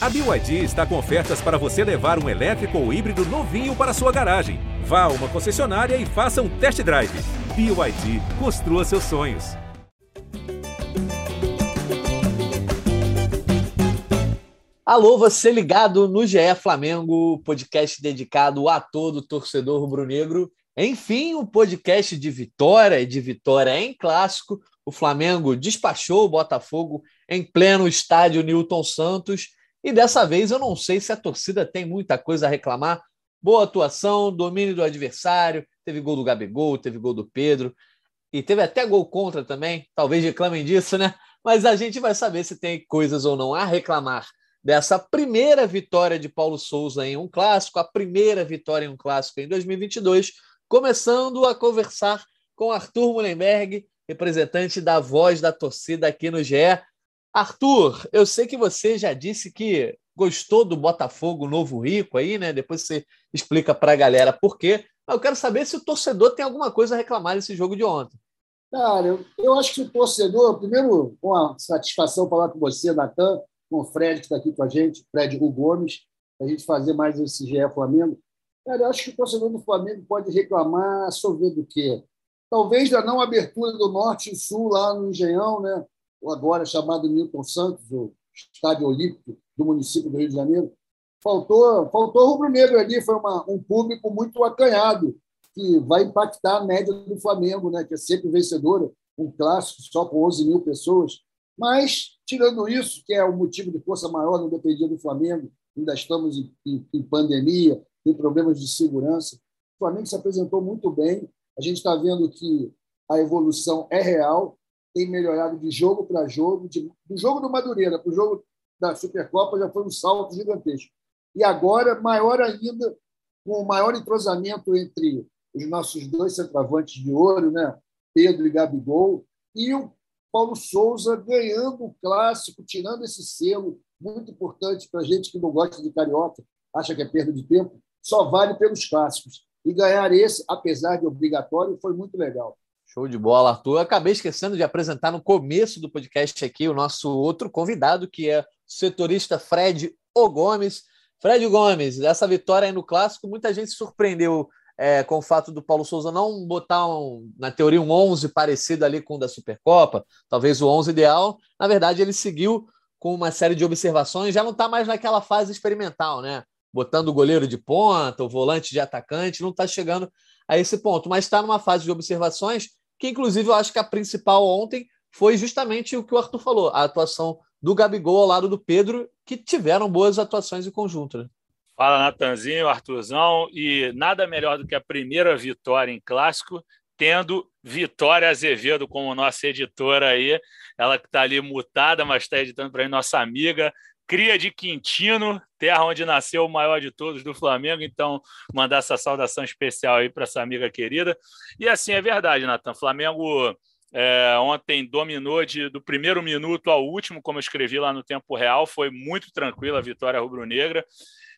A BYD está com ofertas para você levar um elétrico ou híbrido novinho para sua garagem. Vá a uma concessionária e faça um test drive. BYD, construa seus sonhos. Alô, você ligado no GE Flamengo, podcast dedicado a todo torcedor rubro-negro. Enfim, um podcast de vitória e de vitória em clássico. O Flamengo despachou o Botafogo em pleno estádio Newton Santos. E dessa vez eu não sei se a torcida tem muita coisa a reclamar. Boa atuação, domínio do adversário, teve gol do Gabigol, teve gol do Pedro e teve até gol contra também. Talvez reclamem disso, né? Mas a gente vai saber se tem coisas ou não a reclamar dessa primeira vitória de Paulo Souza em um clássico, a primeira vitória em um clássico em 2022, começando a conversar com Arthur Mullenberg, representante da voz da torcida aqui no GE. Arthur, eu sei que você já disse que gostou do Botafogo Novo Rico aí, né? Depois você explica para a galera por quê. Mas eu quero saber se o torcedor tem alguma coisa a reclamar desse jogo de ontem. Cara, eu, eu acho que o torcedor, primeiro, com a satisfação falar com você, Natan, com o Fred, que está aqui com a gente, Fred Hugo Gomes, para a gente fazer mais esse GE Flamengo. Cara, eu acho que o torcedor do Flamengo pode reclamar sobre do quê? Talvez da não abertura do Norte e Sul lá no Engenhão, né? Ou agora chamado Newton Santos, o Estádio Olímpico do município do Rio de Janeiro. Faltou, faltou rubro-negro ali, foi uma, um público muito acanhado, que vai impactar a média do Flamengo, né? que é sempre vencedora, um clássico só com 11 mil pessoas. Mas, tirando isso, que é o motivo de força maior, não dependia do Flamengo, ainda estamos em, em, em pandemia, tem problemas de segurança. O Flamengo se apresentou muito bem. A gente está vendo que a evolução é real, tem melhorado de jogo para jogo. De, do jogo do Madureira para o jogo da Supercopa já foi um salto gigantesco. E agora, maior ainda, com o maior entrosamento entre os nossos dois centroavantes de ouro, né? Pedro e Gabigol, e o Paulo Souza ganhando o clássico, tirando esse selo muito importante para gente que não gosta de carioca, acha que é perda de tempo, só vale pelos clássicos. E ganhar esse, apesar de obrigatório, foi muito legal. Show de bola, Arthur. Eu acabei esquecendo de apresentar no começo do podcast aqui o nosso outro convidado, que é o setorista Fred O Gomes. Fred Gomes, essa vitória aí no clássico, muita gente se surpreendeu é, com o fato do Paulo Souza não botar, um, na teoria, um 11 parecido ali com o da Supercopa, talvez o 11 ideal. Na verdade, ele seguiu com uma série de observações, já não está mais naquela fase experimental, né? Botando o goleiro de ponta, o volante de atacante, não está chegando a esse ponto, mas está numa fase de observações que, inclusive, eu acho que a principal ontem foi justamente o que o Arthur falou, a atuação do Gabigol ao lado do Pedro, que tiveram boas atuações em conjunto. Né? Fala, Natanzinho, Arthurzão. E nada melhor do que a primeira vitória em clássico, tendo Vitória Azevedo como nossa editora aí. Ela que está ali mutada, mas está editando para nossa amiga, cria de Quintino, terra onde nasceu o maior de todos do Flamengo. Então, mandar essa saudação especial aí para essa amiga querida. E assim é verdade, Natan. Flamengo é, ontem dominou de, do primeiro minuto ao último, como eu escrevi lá no tempo real. Foi muito tranquila a vitória rubro-negra.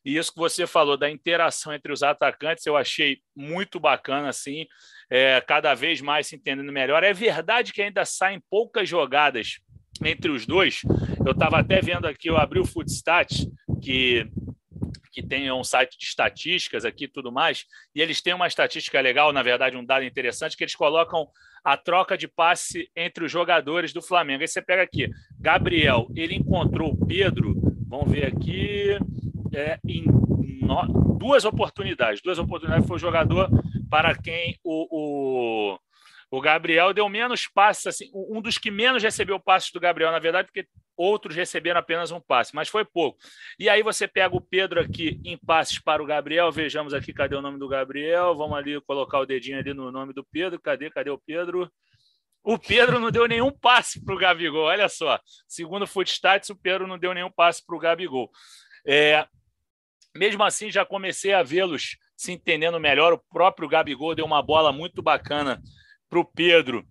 E isso que você falou da interação entre os atacantes, eu achei muito bacana, assim, é, cada vez mais se entendendo melhor. É verdade que ainda saem poucas jogadas entre os dois. Eu estava até vendo aqui, eu abri o Footstat, que que tem um site de estatísticas aqui e tudo mais, e eles têm uma estatística legal, na verdade, um dado interessante, que eles colocam a troca de passe entre os jogadores do Flamengo. Aí você pega aqui, Gabriel, ele encontrou o Pedro, vamos ver aqui, é, em no, duas oportunidades. Duas oportunidades foi o jogador para quem o, o, o Gabriel deu menos passes, assim, um dos que menos recebeu passes do Gabriel, na verdade, porque outros receberam apenas um passe, mas foi pouco. E aí você pega o Pedro aqui em passes para o Gabriel, vejamos aqui cadê o nome do Gabriel, vamos ali colocar o dedinho ali no nome do Pedro, cadê, cadê o Pedro? O Pedro não deu nenhum passe para o Gabigol, olha só. Segundo o Footstats, o Pedro não deu nenhum passe para o Gabigol. É, mesmo assim, já comecei a vê-los se entendendo melhor. O próprio Gabigol deu uma bola muito bacana para o Pedro.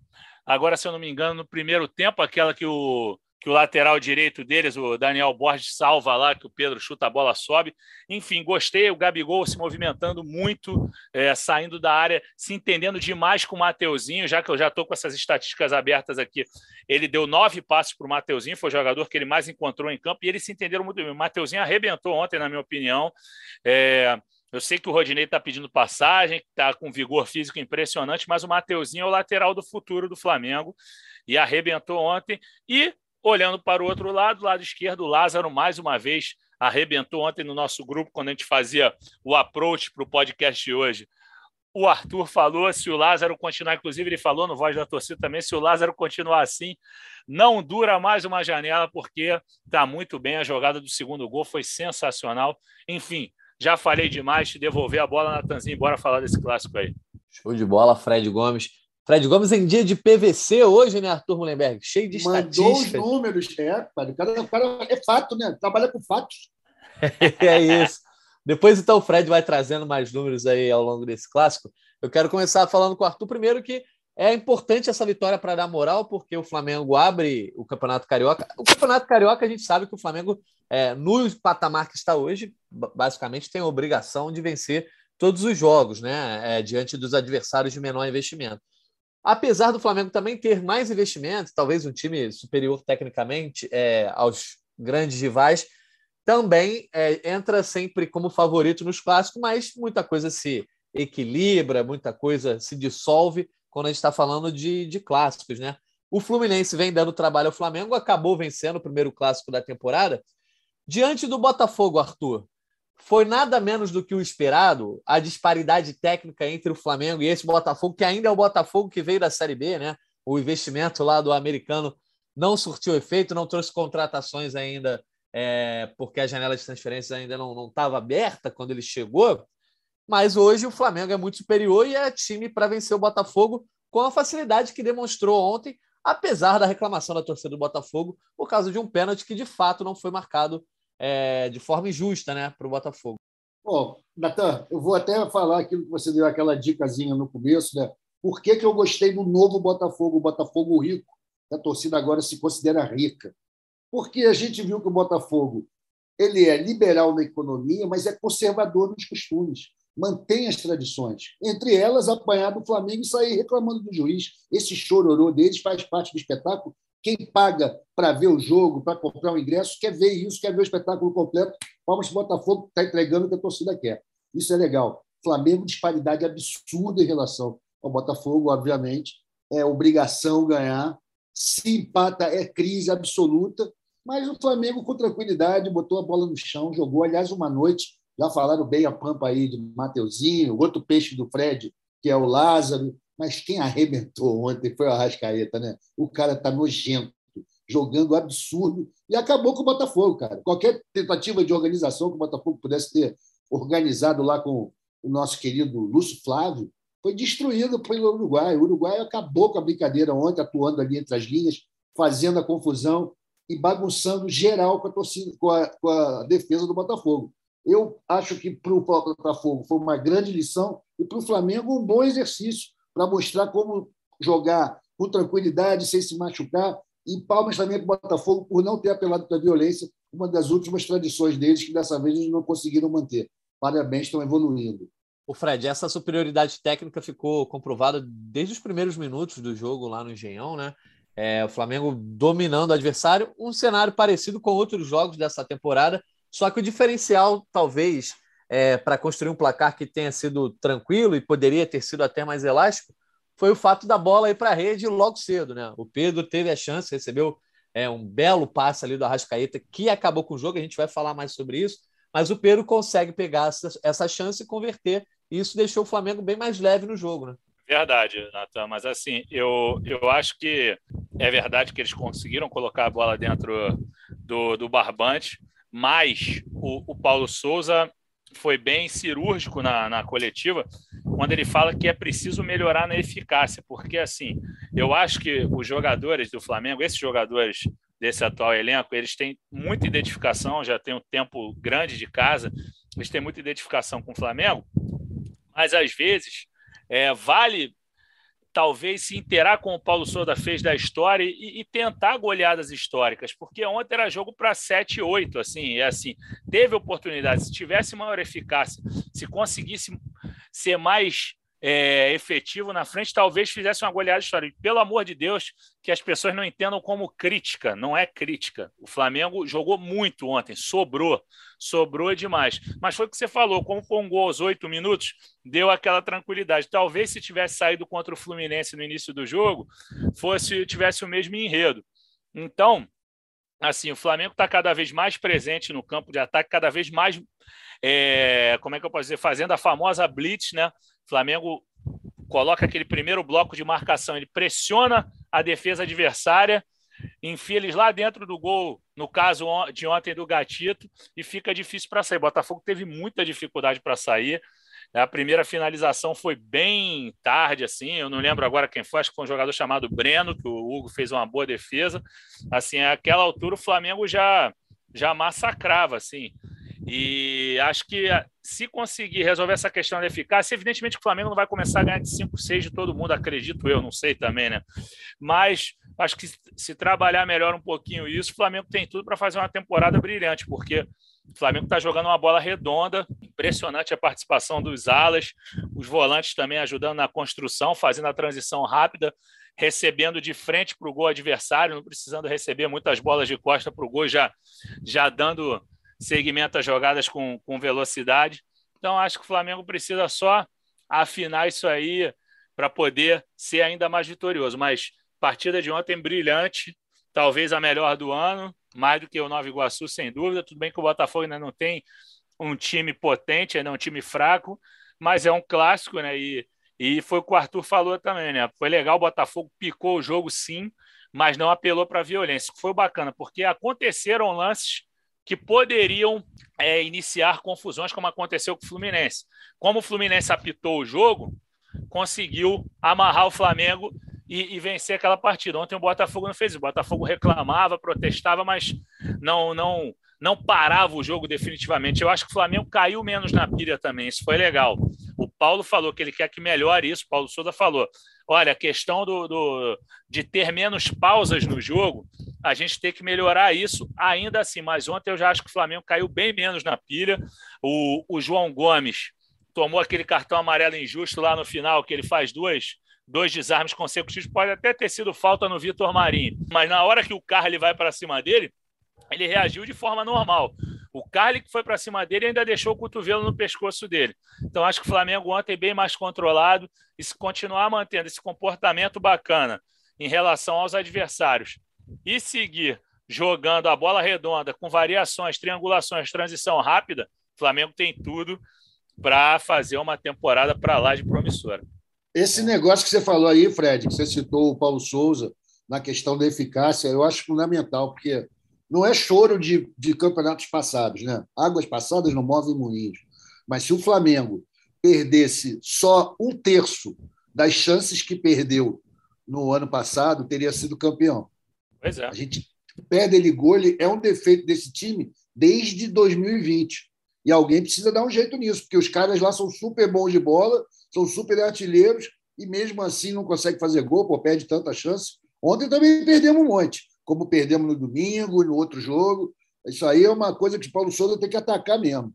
Agora, se eu não me engano, no primeiro tempo, aquela que o que o lateral direito deles, o Daniel Borges, salva lá, que o Pedro chuta a bola, sobe. Enfim, gostei. O Gabigol se movimentando muito, é, saindo da área, se entendendo demais com o Mateuzinho, já que eu já estou com essas estatísticas abertas aqui. Ele deu nove passos para o Mateuzinho, foi o jogador que ele mais encontrou em campo, e eles se entenderam muito bem. O Mateuzinho arrebentou ontem, na minha opinião. É, eu sei que o Rodinei está pedindo passagem, está com vigor físico impressionante, mas o Mateuzinho é o lateral do futuro do Flamengo e arrebentou ontem. E olhando para o outro lado, lado esquerdo, o Lázaro mais uma vez arrebentou ontem no nosso grupo quando a gente fazia o approach para o podcast de hoje. O Arthur falou, se o Lázaro continuar, inclusive ele falou no Voz da Torcida também, se o Lázaro continuar assim, não dura mais uma janela, porque está muito bem. A jogada do segundo gol foi sensacional. Enfim, já falei demais, te devolver a bola, Natanzinho, bora falar desse clássico aí. Show de bola, Fred Gomes. Fred Gomes em dia de PVC hoje, né, Arthur Mullenberg? Cheio de Mandou estatísticas. os números, é, cara. O cara, o cara é fato, né? Trabalha com fatos. é isso. Depois, então, o Fred vai trazendo mais números aí ao longo desse clássico. Eu quero começar falando com o Arthur primeiro que é importante essa vitória para dar moral, porque o Flamengo abre o Campeonato Carioca. O Campeonato Carioca, a gente sabe que o Flamengo, é, no patamar que está hoje, basicamente tem a obrigação de vencer todos os jogos, né? É, diante dos adversários de menor investimento. Apesar do Flamengo também ter mais investimento, talvez um time superior tecnicamente é, aos grandes rivais, também é, entra sempre como favorito nos clássicos, mas muita coisa se equilibra, muita coisa se dissolve quando a gente está falando de, de clássicos, né? O Fluminense vem dando trabalho ao Flamengo, acabou vencendo o primeiro clássico da temporada. Diante do Botafogo, Arthur, foi nada menos do que o esperado a disparidade técnica entre o Flamengo e esse Botafogo, que ainda é o Botafogo que veio da Série B, né? O investimento lá do americano não surtiu efeito, não trouxe contratações ainda, é, porque a janela de transferências ainda não estava aberta quando ele chegou. Mas hoje o Flamengo é muito superior e é time para vencer o Botafogo com a facilidade que demonstrou ontem, apesar da reclamação da torcida do Botafogo por causa de um pênalti que de fato não foi marcado é, de forma injusta né, para o Botafogo. Bom, Natan, eu vou até falar aquilo que você deu aquela dicasinha no começo, né? Por que, que eu gostei do novo Botafogo, o Botafogo rico? A torcida agora se considera rica. Porque a gente viu que o Botafogo ele é liberal na economia, mas é conservador nos costumes mantém as tradições. Entre elas, apanhar do Flamengo e sair reclamando do juiz. Esse chororô deles faz parte do espetáculo. Quem paga para ver o jogo, para comprar o um ingresso, quer ver isso, quer ver o espetáculo completo. Palmas para o Botafogo está entregando o que a torcida quer. Isso é legal. Flamengo, disparidade absurda em relação ao Botafogo, obviamente. É obrigação ganhar. Se empata, é crise absoluta. Mas o Flamengo, com tranquilidade, botou a bola no chão, jogou. Aliás, uma noite já falaram bem a pampa aí de Mateuzinho, outro peixe do Fred, que é o Lázaro. Mas quem arrebentou ontem foi o Arrascaeta, né? O cara está nojento, jogando absurdo e acabou com o Botafogo, cara. Qualquer tentativa de organização que o Botafogo pudesse ter organizado lá com o nosso querido Lúcio Flávio foi destruído pelo Uruguai. O Uruguai acabou com a brincadeira ontem, atuando ali entre as linhas, fazendo a confusão e bagunçando geral com a, torcida, com a, com a defesa do Botafogo. Eu acho que para o Botafogo foi uma grande lição e para o Flamengo um bom exercício para mostrar como jogar com tranquilidade, sem se machucar. E palmas também para o Botafogo por não ter apelado para a violência, uma das últimas tradições deles, que dessa vez eles não conseguiram manter. Parabéns, estão evoluindo. O Fred, essa superioridade técnica ficou comprovada desde os primeiros minutos do jogo lá no Engenhão, né? É, o Flamengo dominando o adversário, um cenário parecido com outros jogos dessa temporada, só que o diferencial, talvez, é, para construir um placar que tenha sido tranquilo e poderia ter sido até mais elástico, foi o fato da bola ir para a rede logo cedo. Né? O Pedro teve a chance, recebeu é, um belo passe ali do Arrascaeta, que acabou com o jogo, a gente vai falar mais sobre isso, mas o Pedro consegue pegar essa, essa chance e converter, e isso deixou o Flamengo bem mais leve no jogo. Né? Verdade, Natan, mas assim, eu, eu acho que é verdade que eles conseguiram colocar a bola dentro do, do barbante, mas o, o Paulo Souza foi bem cirúrgico na, na coletiva quando ele fala que é preciso melhorar na eficácia, porque assim, eu acho que os jogadores do Flamengo, esses jogadores desse atual elenco, eles têm muita identificação, já tem um tempo grande de casa, eles têm muita identificação com o Flamengo, mas às vezes é, vale talvez se interar com o Paulo Souza fez da história e, e tentar goleadas históricas, porque ontem era jogo para 7 8, assim, é assim, teve oportunidade, se tivesse maior eficácia, se conseguisse ser mais é, efetivo na frente, talvez fizesse uma goleada histórica. Pelo amor de Deus, que as pessoas não entendam como crítica, não é crítica. O Flamengo jogou muito ontem, sobrou, sobrou demais. Mas foi o que você falou, como foi um gol aos oito minutos, deu aquela tranquilidade. Talvez se tivesse saído contra o Fluminense no início do jogo, fosse tivesse o mesmo enredo. Então, assim, o Flamengo está cada vez mais presente no campo de ataque, cada vez mais, é, como é que eu posso dizer, fazendo a famosa blitz, né? Flamengo coloca aquele primeiro bloco de marcação, ele pressiona a defesa adversária, enfia eles lá dentro do gol, no caso de ontem do Gatito, e fica difícil para sair. Botafogo teve muita dificuldade para sair. A primeira finalização foi bem tarde, assim. Eu não lembro agora quem foi, acho que foi um jogador chamado Breno, que o Hugo fez uma boa defesa. Assim, àquela altura o Flamengo já já massacrava, assim. E acho que eh, se conseguir resolver essa questão da eficácia, evidentemente que o Flamengo não vai começar a ganhar de 5, 6 de todo mundo, acredito eu, não sei também, né? Mas acho que se trabalhar melhor um pouquinho isso, o Flamengo tem tudo para fazer uma temporada brilhante, porque o Flamengo está jogando uma bola redonda, impressionante a participação dos alas, os volantes também ajudando na construção, fazendo a transição rápida, recebendo de frente para o gol adversário, não precisando receber muitas bolas de costa para o gol, já, já dando segmenta jogadas com, com velocidade. Então, acho que o Flamengo precisa só afinar isso aí para poder ser ainda mais vitorioso. Mas partida de ontem brilhante, talvez a melhor do ano, mais do que o Nova Iguaçu, sem dúvida. Tudo bem que o Botafogo ainda não tem um time potente, ainda é um time fraco, mas é um clássico, né? E, e foi o que o Arthur falou também, né? Foi legal, o Botafogo picou o jogo sim, mas não apelou para a violência. Foi bacana, porque aconteceram lances que poderiam é, iniciar confusões, como aconteceu com o Fluminense. Como o Fluminense apitou o jogo, conseguiu amarrar o Flamengo e, e, vencer aquela partida. Ontem o Botafogo não fez. O Botafogo reclamava, protestava, mas não, não, não parava o jogo definitivamente. Eu acho que o Flamengo caiu menos na pilha também. Isso foi legal. O Paulo falou que ele quer que melhore isso. Paulo Souza falou: olha, a questão do, do, de ter menos pausas no jogo, a gente tem que melhorar isso ainda assim. Mas ontem eu já acho que o Flamengo caiu bem menos na pilha. O, o João Gomes tomou aquele cartão amarelo injusto lá no final, que ele faz duas, dois desarmes consecutivos. Pode até ter sido falta no Vitor Marinho, mas na hora que o carro ele vai para cima dele, ele reagiu de forma normal. O Carly que foi para cima dele ainda deixou o cotovelo no pescoço dele. Então acho que o Flamengo ontem é bem mais controlado e se continuar mantendo esse comportamento bacana em relação aos adversários e seguir jogando a bola redonda com variações, triangulações, transição rápida, o Flamengo tem tudo para fazer uma temporada para lá de promissora. Esse negócio que você falou aí, Fred, que você citou o Paulo Souza na questão da eficácia, eu acho fundamental, porque não é choro de, de campeonatos passados, né? Águas passadas não movem moinhos. Mas se o Flamengo perdesse só um terço das chances que perdeu no ano passado, teria sido campeão. Pois é. A gente perde ele gol, é um defeito desse time desde 2020. E alguém precisa dar um jeito nisso, porque os caras lá são super bons de bola, são super artilheiros, e mesmo assim não consegue fazer gol, pô, perde tanta chance. Ontem também perdemos um monte como perdemos no domingo, no outro jogo. Isso aí é uma coisa que o Paulo Souza tem que atacar mesmo.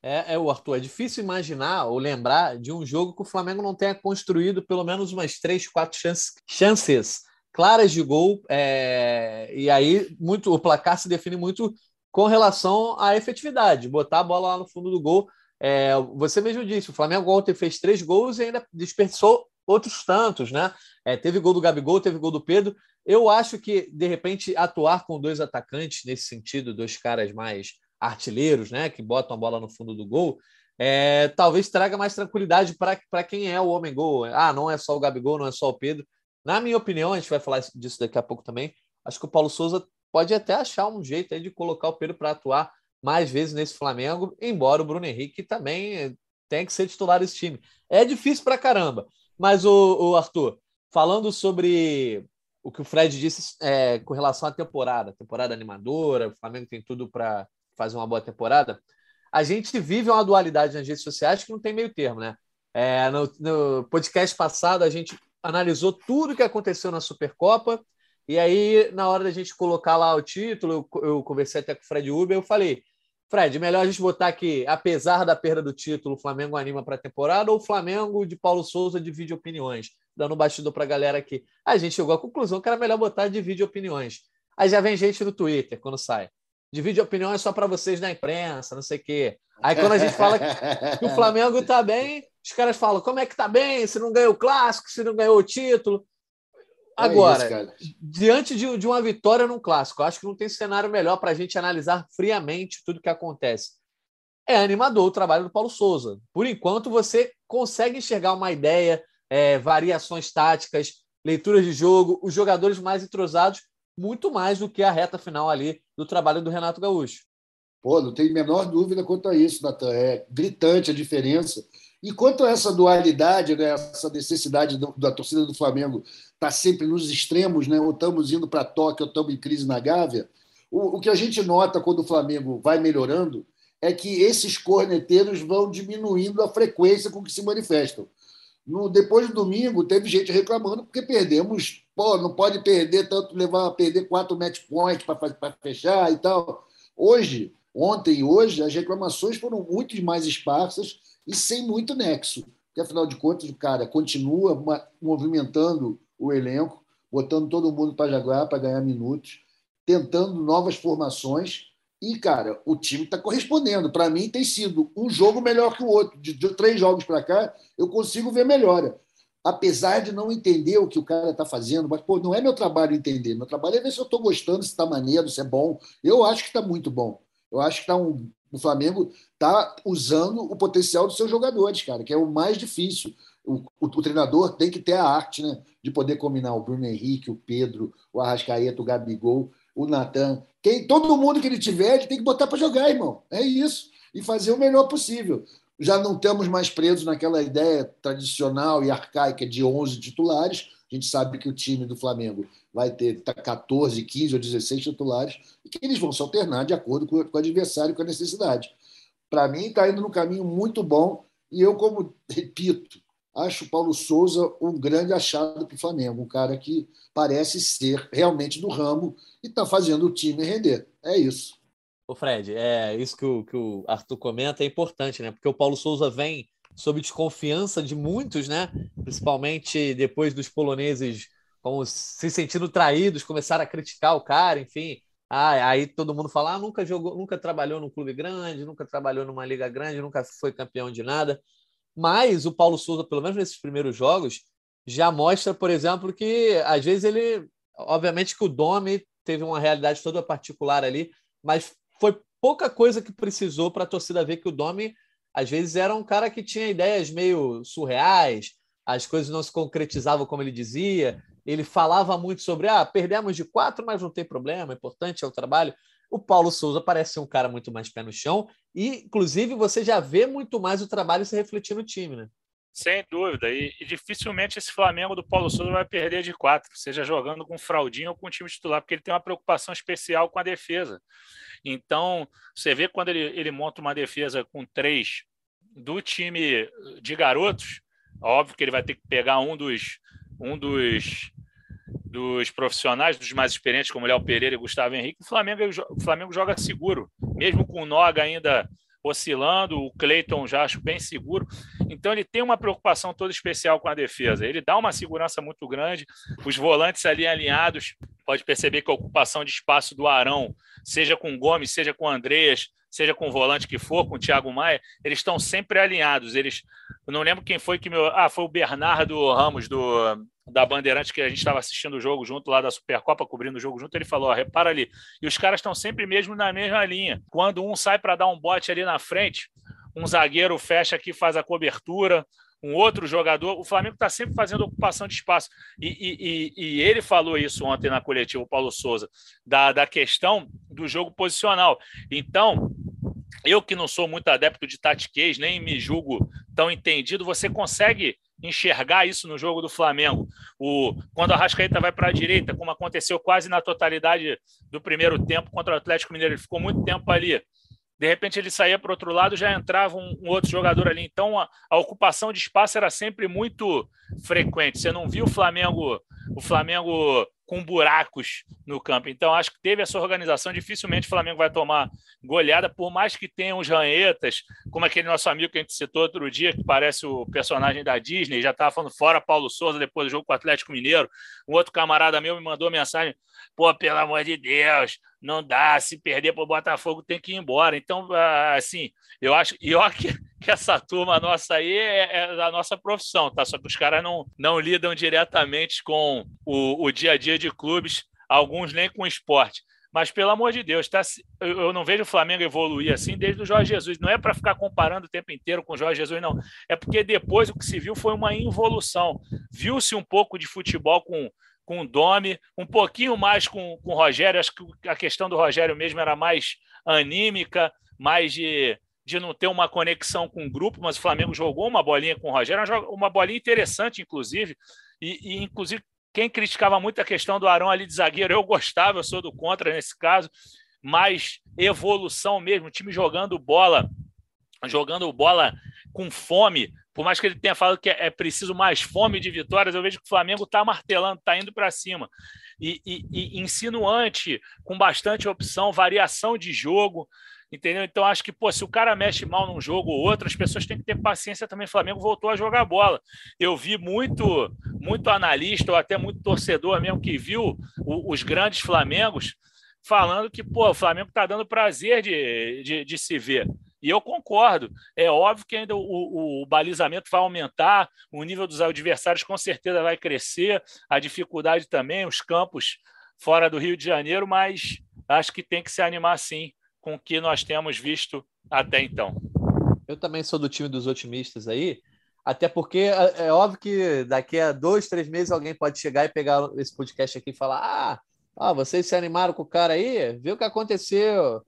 É, é, o Arthur, é difícil imaginar ou lembrar de um jogo que o Flamengo não tenha construído pelo menos umas três, quatro chances, chances claras de gol. É, e aí muito o placar se define muito com relação à efetividade, botar a bola lá no fundo do gol. É, você mesmo disse, o Flamengo ontem fez três gols e ainda desperdiçou outros tantos, né? É, teve gol do Gabigol, teve gol do Pedro. Eu acho que, de repente, atuar com dois atacantes nesse sentido, dois caras mais artilheiros, né, que botam a bola no fundo do gol, é, talvez traga mais tranquilidade para quem é o homem-gol. Ah, não é só o Gabigol, não é só o Pedro. Na minha opinião, a gente vai falar disso daqui a pouco também. Acho que o Paulo Souza pode até achar um jeito aí de colocar o Pedro para atuar mais vezes nesse Flamengo, embora o Bruno Henrique também tenha que ser titular desse time. É difícil para caramba. Mas, o, o Arthur, falando sobre o que o Fred disse é, com relação à temporada, temporada animadora, o Flamengo tem tudo para fazer uma boa temporada. A gente vive uma dualidade nas redes sociais que não tem meio termo, né? É, no, no, podcast passado, a gente analisou tudo que aconteceu na Supercopa. E aí, na hora da gente colocar lá o título, eu, eu conversei até com o Fred Uber, eu falei, Fred, melhor a gente botar que, apesar da perda do título, o Flamengo anima para a temporada ou o Flamengo de Paulo Souza divide opiniões? Dando um bastidor para a galera aqui. A gente chegou à conclusão que era melhor botar divide opiniões. Aí já vem gente no Twitter quando sai. Divide opiniões só para vocês na imprensa, não sei o quê. Aí quando a gente fala que o Flamengo está bem, os caras falam: como é que está bem? Se não ganhou o clássico, se não ganhou o título. Agora, é isso, diante de, de, uma vitória num clássico, acho que não tem cenário melhor para a gente analisar friamente tudo que acontece. É animador o trabalho do Paulo Souza. Por enquanto, você consegue enxergar uma ideia, é, variações táticas, leituras de jogo, os jogadores mais entrosados, muito mais do que a reta final ali do trabalho do Renato Gaúcho. Pô, não tem menor dúvida quanto a isso, Natan. É gritante a diferença. E quanto a essa dualidade, né, essa necessidade do, da torcida do Flamengo estar tá sempre nos extremos, né, ou estamos indo para Tóquio, ou estamos em crise na Gávea, o, o, que a gente nota quando o Flamengo vai melhorando é que esses corneteiros vão diminuindo a frequência com que se manifestam. No, depois do domingo, teve gente reclamando porque perdemos. Pô, não pode perder tanto, levar a perder quatro match points para fechar e tal. Hoje, ontem e hoje, as reclamações foram muito mais esparsas e sem muito nexo. Porque, afinal de contas, o cara continua movimentando o elenco, botando todo mundo para jogar, para ganhar minutos, tentando novas formações. E, cara, o time está correspondendo. Para mim, tem sido um jogo melhor que o outro. De, três jogos para cá, eu consigo ver melhora. Apesar de não entender o que o cara está fazendo, mas pô, não é meu trabalho entender. Meu trabalho é ver se eu estou gostando, se está maneiro, se é bom. Eu acho que está muito bom. Eu acho que está um, o Flamengo está usando o potencial dos seus jogadores, cara, que é o mais difícil. O, o, o, treinador tem que ter a arte né, de poder combinar o Bruno Henrique, o Pedro, o Arrascaeta, o Gabigol, o Natan. Quem, todo mundo que ele tiver, ele tem que botar para jogar, irmão. É isso. E fazer o melhor possível. Já não estamos mais presos naquela ideia tradicional e arcaica de 11 titulares. A gente sabe que o time do Flamengo vai ter 14, 15 ou 16 titulares e que eles vão se alternar de acordo com o adversário com a necessidade. Para mim, está indo num caminho muito bom e eu, como repito, acho o Paulo Souza um grande achado para o Flamengo, um cara que parece ser realmente do ramo e está fazendo o time render. É isso. Ô Fred, é isso que o, que o Arthur comenta é importante, né? Porque o Paulo Souza vem sob desconfiança de muitos, né? Principalmente depois dos poloneses como se sentindo traídos, começaram a criticar o cara, enfim. Ah, aí todo mundo fala, ah, nunca jogou, nunca trabalhou num clube grande, nunca trabalhou numa liga grande, nunca foi campeão de nada. Mas o Paulo Souza, pelo menos nesses primeiros jogos, já mostra, por exemplo, que às vezes ele, obviamente que o Domi teve uma realidade toda particular ali, mas foi pouca coisa que precisou para a torcida ver que o Domi às vezes era um cara que tinha ideias meio surreais, as coisas não se concretizavam como ele dizia, ele falava muito sobre ah, perdemos de quatro, mas não tem problema, é importante é o trabalho. O Paulo Souza parece ser um cara muito mais pé no chão, e inclusive você já vê muito mais o trabalho se refletir no time, né? Sem dúvida. E, e, dificilmente esse Flamengo do Paulo Souza vai perder de quatro, seja jogando com fraldinho ou com o time titular, porque ele tem uma preocupação especial com a defesa. Então, você vê quando ele, ele monta uma defesa com três do time de garotos, óbvio que ele vai ter que pegar um dos um dos, dos profissionais, dos mais experientes, como Léo Pereira e Gustavo Henrique, o Flamengo, o Flamengo joga seguro, mesmo com o Noga ainda oscilando, o Cleiton já acho bem seguro. Então ele tem uma preocupação toda especial com a defesa. Ele dá uma segurança muito grande. Os volantes ali alinhados, pode perceber que a ocupação de espaço do Arão, seja com Gomes, seja com Andreas, seja com o volante que for, com o Thiago Maia, eles estão sempre alinhados. Eles, eu não lembro quem foi que meu, ah, foi o Bernardo Ramos do da Bandeirante que a gente estava assistindo o jogo junto lá da Supercopa, cobrindo o jogo junto, ele falou: ó, repara ali. E os caras estão sempre mesmo na mesma linha. Quando um sai para dar um bote ali na frente, um zagueiro fecha aqui, faz a cobertura, um outro jogador. O Flamengo está sempre fazendo ocupação de espaço. E, e, e, ele falou isso ontem na coletiva, o Paulo Souza, da, da questão do jogo posicional. Então, eu que não sou muito adepto de tatiquez, nem me julgo tão entendido, você consegue enxergar isso no jogo do Flamengo. O, quando a Rascaeta vai para a direita, como aconteceu quase na totalidade do primeiro tempo contra o Atlético Mineiro, ele ficou muito tempo ali. de repente ele saía para o outro lado, já entrava um, um outro jogador ali. Então a, a, ocupação de espaço era sempre muito frequente. Você não viu o Flamengo, o Flamengo com buracos no campo. Então, acho que teve essa organização. Dificilmente o Flamengo vai tomar goleada, por mais que tenha uns ranhetas, como aquele nosso amigo que a gente citou outro dia, que parece o personagem da Disney, já estava falando fora Paulo Souza depois do jogo com o Atlético Mineiro. Um outro camarada meu me mandou mensagem: pô, pelo amor de Deus, não dá, se perder para o Botafogo tem que ir embora. Então, ah, assim, eu acho, e olha que, que essa turma nossa aí é, é da nossa profissão, tá? Só que os caras não, não lidam diretamente com o, o dia a dia de clubes, alguns nem com esporte. Mas, pelo amor de Deus, tá, eu não vejo o Flamengo evoluir assim desde o Jorge Jesus. Não é para ficar comparando o tempo inteiro com o Jorge Jesus, não. É porque depois o que se viu foi uma involução. Viu-se um pouco de futebol com, com o Domi, um pouquinho mais com, com o Rogério. Acho que a questão do Rogério mesmo era mais anímica, mais de, de não ter uma conexão com o grupo, mas o Flamengo jogou uma bolinha com o Rogério, uma bolinha interessante, inclusive. E, e, inclusive, quem criticava muito a questão do Arão ali de zagueiro, eu gostava, eu sou do contra nesse caso, mais evolução mesmo, o time jogando bola, jogando bola com fome, por mais que ele tenha falado que é preciso mais fome de vitórias, eu vejo que o Flamengo está martelando, está indo para cima. E, e, e, insinuante, com bastante opção, variação de jogo. Entendeu? Então, acho que, pô, se o cara mexe mal num jogo ou outro, as pessoas têm que ter paciência também. O Flamengo voltou a jogar bola. Eu vi muito, muito analista, ou até muito torcedor mesmo, que viu os grandes Flamengos falando que, pô, o Flamengo está dando prazer de, de, de, se ver. E eu concordo. É óbvio que ainda o, o, o balizamento vai aumentar, o nível dos adversários com certeza vai crescer, a dificuldade também, os campos fora do Rio de Janeiro, mas acho que tem que se animar sim com o que nós temos visto até então. Eu também sou do time dos otimistas aí, até porque é, é óbvio que daqui a dois, três meses alguém pode chegar e pegar esse podcast aqui e falar: ah, ah vocês se animaram com o cara aí? Viu o que aconteceu?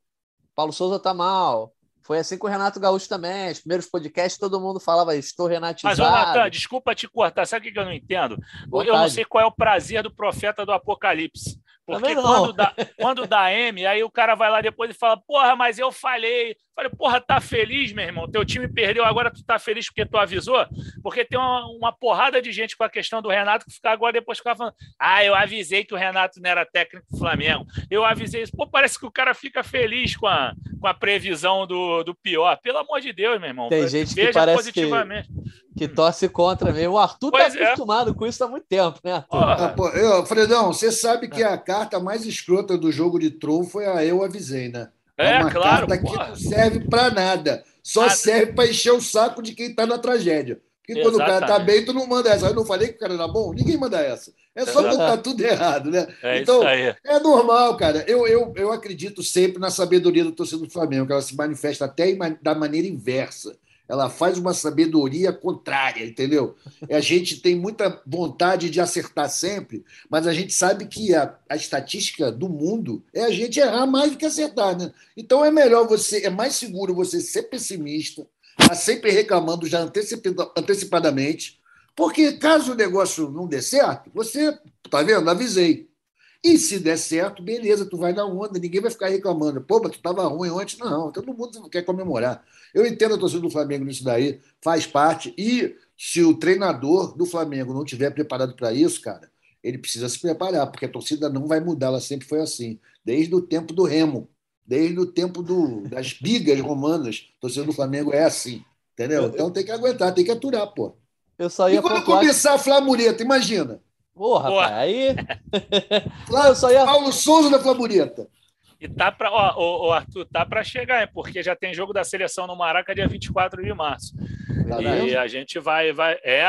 Paulo Souza tá mal. Foi assim com o Renato Gaúcho também. Os primeiros podcasts todo mundo falava, estou renatizado. Mas, Natan, desculpa te cortar. Sabe o que eu não entendo? Vontade. Eu não sei qual é o prazer do profeta do Apocalipse. Porque quando dá, quando dá M, aí o cara vai lá depois e fala: Porra, mas eu falei. Falei, porra, tá feliz, meu irmão? Teu time perdeu, agora tu tá feliz porque tu avisou? Porque tem uma, uma porrada de gente com a questão do Renato que fica agora depois ficar falando: Ah, eu avisei que o Renato não era técnico do Flamengo. Eu avisei isso. Pô, parece que o cara fica feliz com a, com a previsão do, do pior. Pelo amor de Deus, meu irmão. Tem gente que parece que, que torce contra mesmo. O Arthur tá pois tá é. acostumado com isso há muito tempo, né, Arthur? Ah, pô, eu, Fredão, você sabe que a carta mais escrota do jogo de troll foi a eu avisei, né? É, é uma claro, carta que não serve para nada. Só nada. serve para encher o saco de quem está na tragédia. Porque quando Exatamente. o cara tá bem, tu não manda essa. Eu não falei que o cara era bom? Ninguém manda essa. É só quando tá tudo errado, né? É então, é normal, cara. Eu, eu, eu acredito sempre na sabedoria do torcedor do Flamengo, que ela se manifesta até da maneira inversa ela faz uma sabedoria contrária, entendeu? A gente tem muita vontade de acertar sempre, mas a gente sabe que a, a estatística do mundo é a gente errar mais do que acertar, né? Então é melhor você, é mais seguro você ser pessimista, tá sempre reclamando já antecipadamente, porque caso o negócio não dê certo, você, tá vendo? Avisei. E se der certo, beleza, tu vai na onda, ninguém vai ficar reclamando. Pô, mas tu estava ruim ontem. Não, todo mundo quer comemorar. Eu entendo a torcida do Flamengo nisso daí, faz parte. E se o treinador do Flamengo não tiver preparado para isso, cara, ele precisa se preparar, porque a torcida não vai mudar, ela sempre foi assim. Desde o tempo do Remo, desde o tempo do, das bigas romanas, a torcida do Flamengo é assim. Entendeu? Então tem que aguentar, tem que aturar, pô. Eu ia e quando começar a Flamureta, imagina. Porra, rapaz, aí. Flávio, só ia... Paulo Souza da Flamurieta. E tá para, ó, o Arthur, tá para chegar, hein? porque já tem jogo da seleção no Maraca dia 24 de março. Tá e a gente vai, vai, é,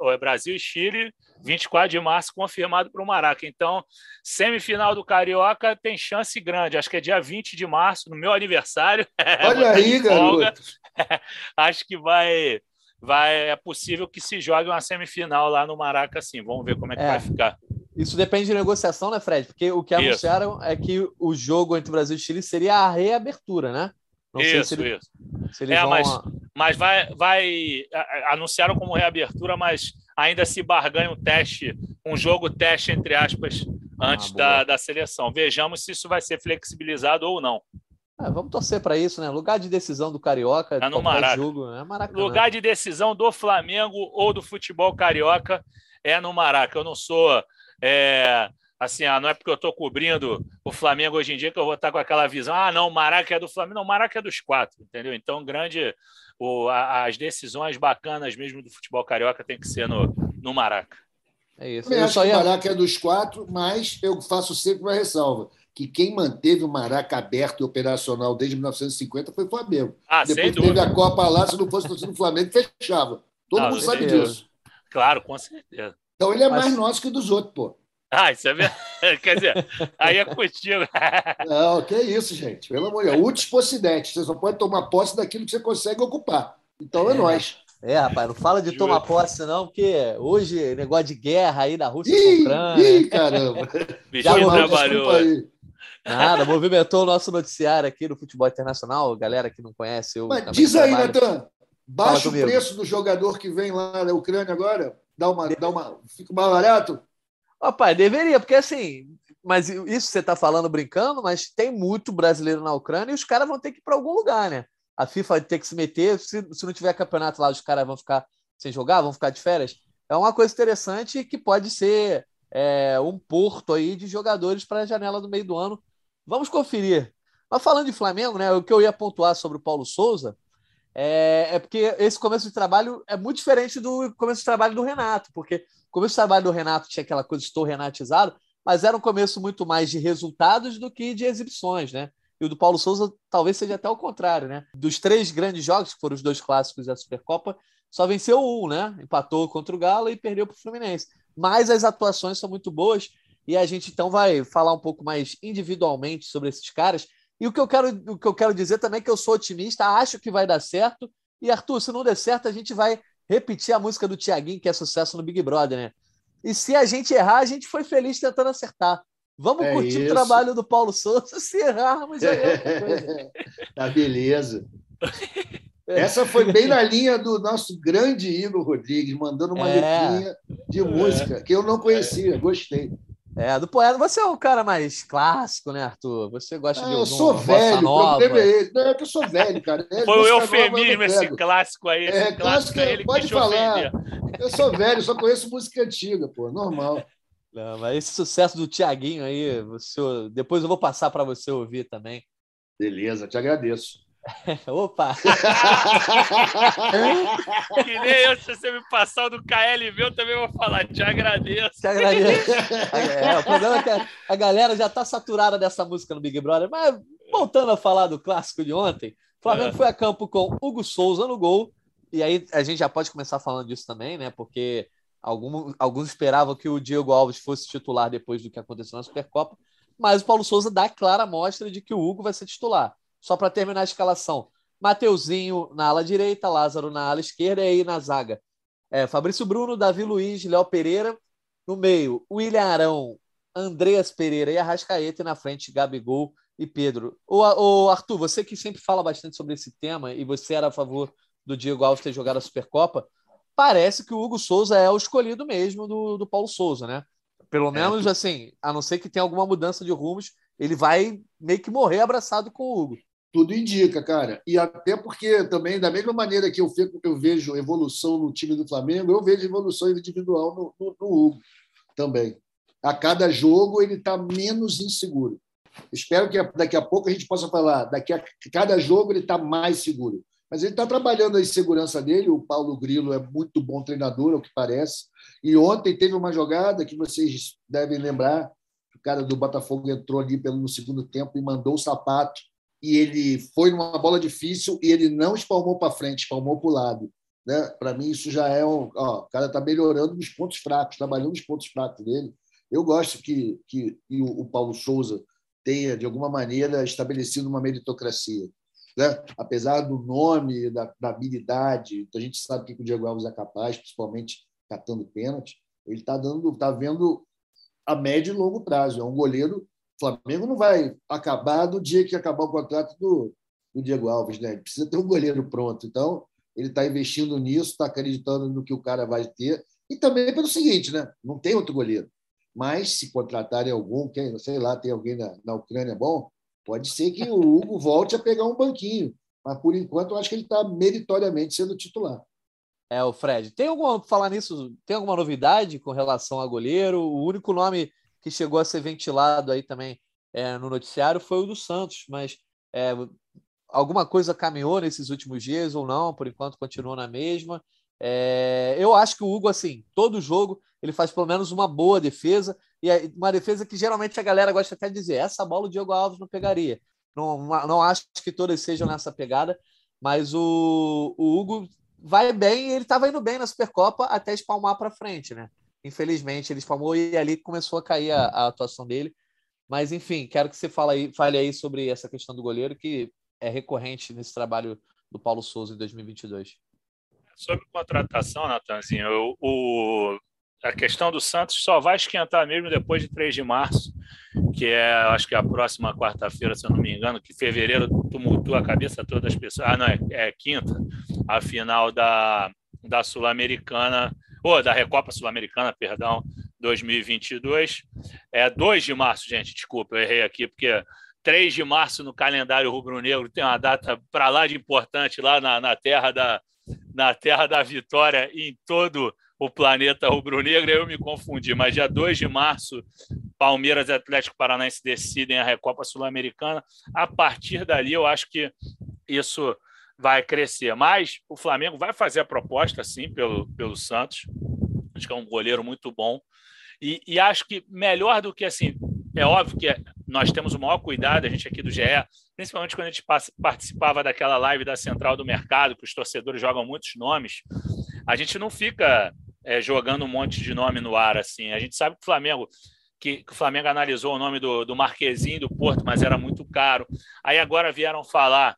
o Brasil e Chile, 24 de março confirmado para o Maraca. Então, semifinal do Carioca tem chance grande. Acho que é dia 20 de março, no meu aniversário. Olha aí, garoto. Acho que vai vai é possível que se jogue uma semifinal lá no Maraca, sim. Vamos ver como é que é. vai ficar. Isso depende de negociação, né, Fred? Porque o que isso. anunciaram é que o jogo entre Brasil e Chile seria a reabertura, né? Não isso, se ele, isso. Se é, mas, a... mas vai, vai. Anunciaram como reabertura, mas ainda se barganha um teste, um jogo teste, entre aspas, ah, antes ah, da, da seleção. Vejamos se isso vai ser flexibilizado ou não. É, vamos torcer para isso, né? Lugar de decisão do Carioca, tá no Maraca. jogo, é Maracanã. Lugar de decisão do Flamengo ou do futebol carioca é no Maraca. Eu não sou é, assim, ah, não é porque eu estou cobrindo o Flamengo hoje em dia que eu vou estar com aquela visão, ah, não, o Maraca é do Flamengo, não, o Maraca é dos quatro, entendeu? Então, grande, o, a, as decisões bacanas mesmo do futebol carioca tem que ser no, no Maraca. É isso. Eu, eu acho ia... que o Maraca é dos quatro, mas eu faço sempre uma ressalva que quem manteve o Maraca aberto e operacional desde 1950 foi o Flamengo. Ah, Depois teve a Copa lá, se não fosse torcida do Flamengo, fechava. Todo não, mundo sabe disso. Claro, com certeza. Então ele é Mas... mais nosso que dos outros, pô. Ah, isso é verdade. Quer dizer, aí é contigo. Não, que isso, gente. Pelo amor de Deus. Utis possidente. Você só pode tomar posse daquilo que você consegue ocupar. Então é, é nós. É, rapaz, não fala de tomar posse, não, porque hoje negócio de guerra aí da Rússia ih, com Ucrânia. Ih, caramba! Já trabalhou. Nada, movimentou o nosso noticiário aqui no futebol internacional, galera que não conhece. Eu Mas diz aí, Natan, baixa o preço do jogador que vem lá da Ucrânia agora? Dá uma, dá uma, fica mais barato? Rapaz, deveria, porque assim, mas isso você está falando brincando, mas tem muito brasileiro na Ucrânia e os caras vão ter que ir para algum lugar, né? A FIFA vai ter que se meter, se, se não tiver campeonato lá, os caras vão ficar sem jogar, vão ficar de férias. É uma coisa interessante que pode ser é, um porto aí de jogadores para a janela do meio do ano Vamos conferir. Mas falando de Flamengo, né, o que eu ia pontuar sobre o Paulo Souza é, é, porque esse começo de trabalho é muito diferente do começo de trabalho do Renato, porque o começo de trabalho do Renato tinha aquela coisa, estou renatizado, mas era um começo muito mais de resultados do que de exibições, né? E o do Paulo Souza talvez seja até o contrário, né? Dos três grandes jogos, que foram os dois clássicos da Supercopa, só venceu um, né? Empatou contra o Galo e perdeu para o Fluminense. Mas as atuações são muito boas e a gente então vai falar um pouco mais individualmente sobre esses caras. E o que eu quero, o que eu quero dizer também é que eu sou otimista, acho que vai dar certo. E Arthur, se não der certo, a gente vai repetir a música do Tiaguinho, que é sucesso no Big Brother, né? E se a gente errar, a gente foi feliz tentando acertar. Vamos é curtir isso. o trabalho do Paulo Souza. Se errarmos, aí é outra coisa. tá beleza. Essa foi bem na linha do nosso grande Igor Rodrigues, mandando uma é. letrinha de música que eu não conhecia, gostei. É, do poeta, você é um cara mais clássico, né, Arthur? Você gosta de ah, Eu sou velho, o problema é esse. Não, é que eu sou velho, cara. É, Foi o eufemismo esse clássico aí. Esse é, clássico, é ele pode falar. Eu sou velho, só conheço música antiga, pô, normal. Não, mas esse sucesso do Tiaguinho aí, você, depois eu vou passar para você ouvir também. Beleza, te agradeço. Opa! que nem eu, se você me passar o do KLV, eu também vou falar, te agradeço. Te agradeço. É, o problema é que a, a galera já está saturada dessa música no Big Brother, mas voltando a falar do clássico de ontem, o Flamengo é. foi a campo com Hugo Souza no gol, e aí a gente já pode começar falando disso também, né? Porque algum, alguns esperavam que o Diego Alves fosse titular depois do que aconteceu na Supercopa, mas o Paulo Souza dá clara mostra de que o Hugo vai ser titular. Só para terminar a escalação. Mateuzinho na ala direita, Lázaro na ala esquerda e aí na zaga. É, Fabrício Bruno, Davi Luiz, Léo Pereira. No meio, William Arão, Andreas Pereira e Arrascaeta. E na frente, Gabigol e Pedro. O, o Arthur, você que sempre fala bastante sobre esse tema e você era a favor do Diego Alves ter jogado a Supercopa, parece que o Hugo Souza é o escolhido mesmo do, do Paulo Souza, né? Pelo é. menos é. assim, a não ser que tenha alguma mudança de rumos, ele vai meio que morrer abraçado com o Hugo. Tudo indica, cara. E até porque também, da mesma maneira que eu, fico, eu vejo evolução no time do Flamengo, eu vejo evolução individual no, no, no Hugo também. A cada jogo ele está menos inseguro. Espero que daqui a pouco a gente possa falar. Daqui a cada jogo ele está mais seguro. Mas ele está trabalhando a insegurança dele. O Paulo Grilo é muito bom treinador, ao que parece. E ontem teve uma jogada que vocês devem lembrar. O cara do Botafogo entrou ali pelo segundo tempo e mandou o sapato e ele foi numa bola difícil e ele não espalmou para frente, espalmou para o lado. Né? Para mim, isso já é um. Ó, o cara está melhorando nos pontos fracos, trabalhando nos pontos fracos dele. Eu gosto que, que, que o, Paulo Souza tenha, de alguma maneira, estabelecido uma meritocracia. Né? Apesar do nome, da, da habilidade, a gente sabe que o Diego Alves é capaz, principalmente catando pênalti, ele está dando, tá vendo a médio e longo prazo. É um goleiro Flamengo não vai acabar no dia que acabar o contrato do, do Diego Alves, né? Ele precisa ter um goleiro pronto. Então, ele está investindo nisso, está acreditando no que o cara vai ter. E também pelo seguinte, né? Não tem outro goleiro. Mas se contratarem algum, quem, sei lá, tem alguém na, na Ucrânia bom, Pode ser que o Hugo volte a pegar um banquinho, mas por enquanto eu acho que ele está meritoriamente sendo titular. É, o Fred. Tem alguma falar nisso? Tem alguma novidade com relação a goleiro? O único nome que chegou a ser ventilado aí também é, no noticiário foi o do Santos, mas é, alguma coisa caminhou nesses últimos dias ou não? Por enquanto continuou na mesma. É, eu acho que o Hugo, assim, todo jogo ele faz pelo menos uma boa defesa e uma defesa que geralmente a galera gosta até de dizer: essa bola o Diego Alves não pegaria. Não, não acho que todas sejam nessa pegada, mas o, o Hugo vai bem, ele estava indo bem na Supercopa até espalmar para frente, né? Infelizmente, ele espalmou e ali começou a cair a, a, atuação dele. Mas, enfim, quero que você fale aí, fale aí sobre essa questão do goleiro, que é recorrente nesse trabalho do Paulo Souza em 2022. Sobre contratação, Natanzinho, o, a questão do Santos só vai esquentar mesmo depois de 3 de março, que é, acho que é a próxima quarta-feira, se eu não me engano, que fevereiro tumultua a cabeça todas as pessoas. Ah, não, é, é quinta, a final da, da Sul-Americana, ou da Recopa Sul-Americana, perdão, 2022. É 2 de março, gente, desculpa, eu errei aqui, porque 3 de março no calendário rubro-negro tem uma data para lá de importante, lá na, na, terra da, na terra da vitória em todo o planeta rubro-negro, eu me confundi, mas dia 2 de março, Palmeiras e Atlético Paranaense decidem a Recopa Sul-Americana. A partir dali, eu acho que isso vai crescer. Mas o Flamengo vai fazer a proposta, sim, pelo, pelo Santos. Acho que é um goleiro muito bom. E, e acho que melhor do que assim, é óbvio que nós temos o maior cuidado, a gente aqui do GE, principalmente quando a gente participava daquela live da Central do Mercado, que os torcedores jogam muitos nomes, a gente não fica é, jogando um monte de nome no ar assim. A gente sabe que o Flamengo que, que, o Flamengo analisou o nome do, do Marquezinho do Porto, mas era muito caro. Aí agora vieram falar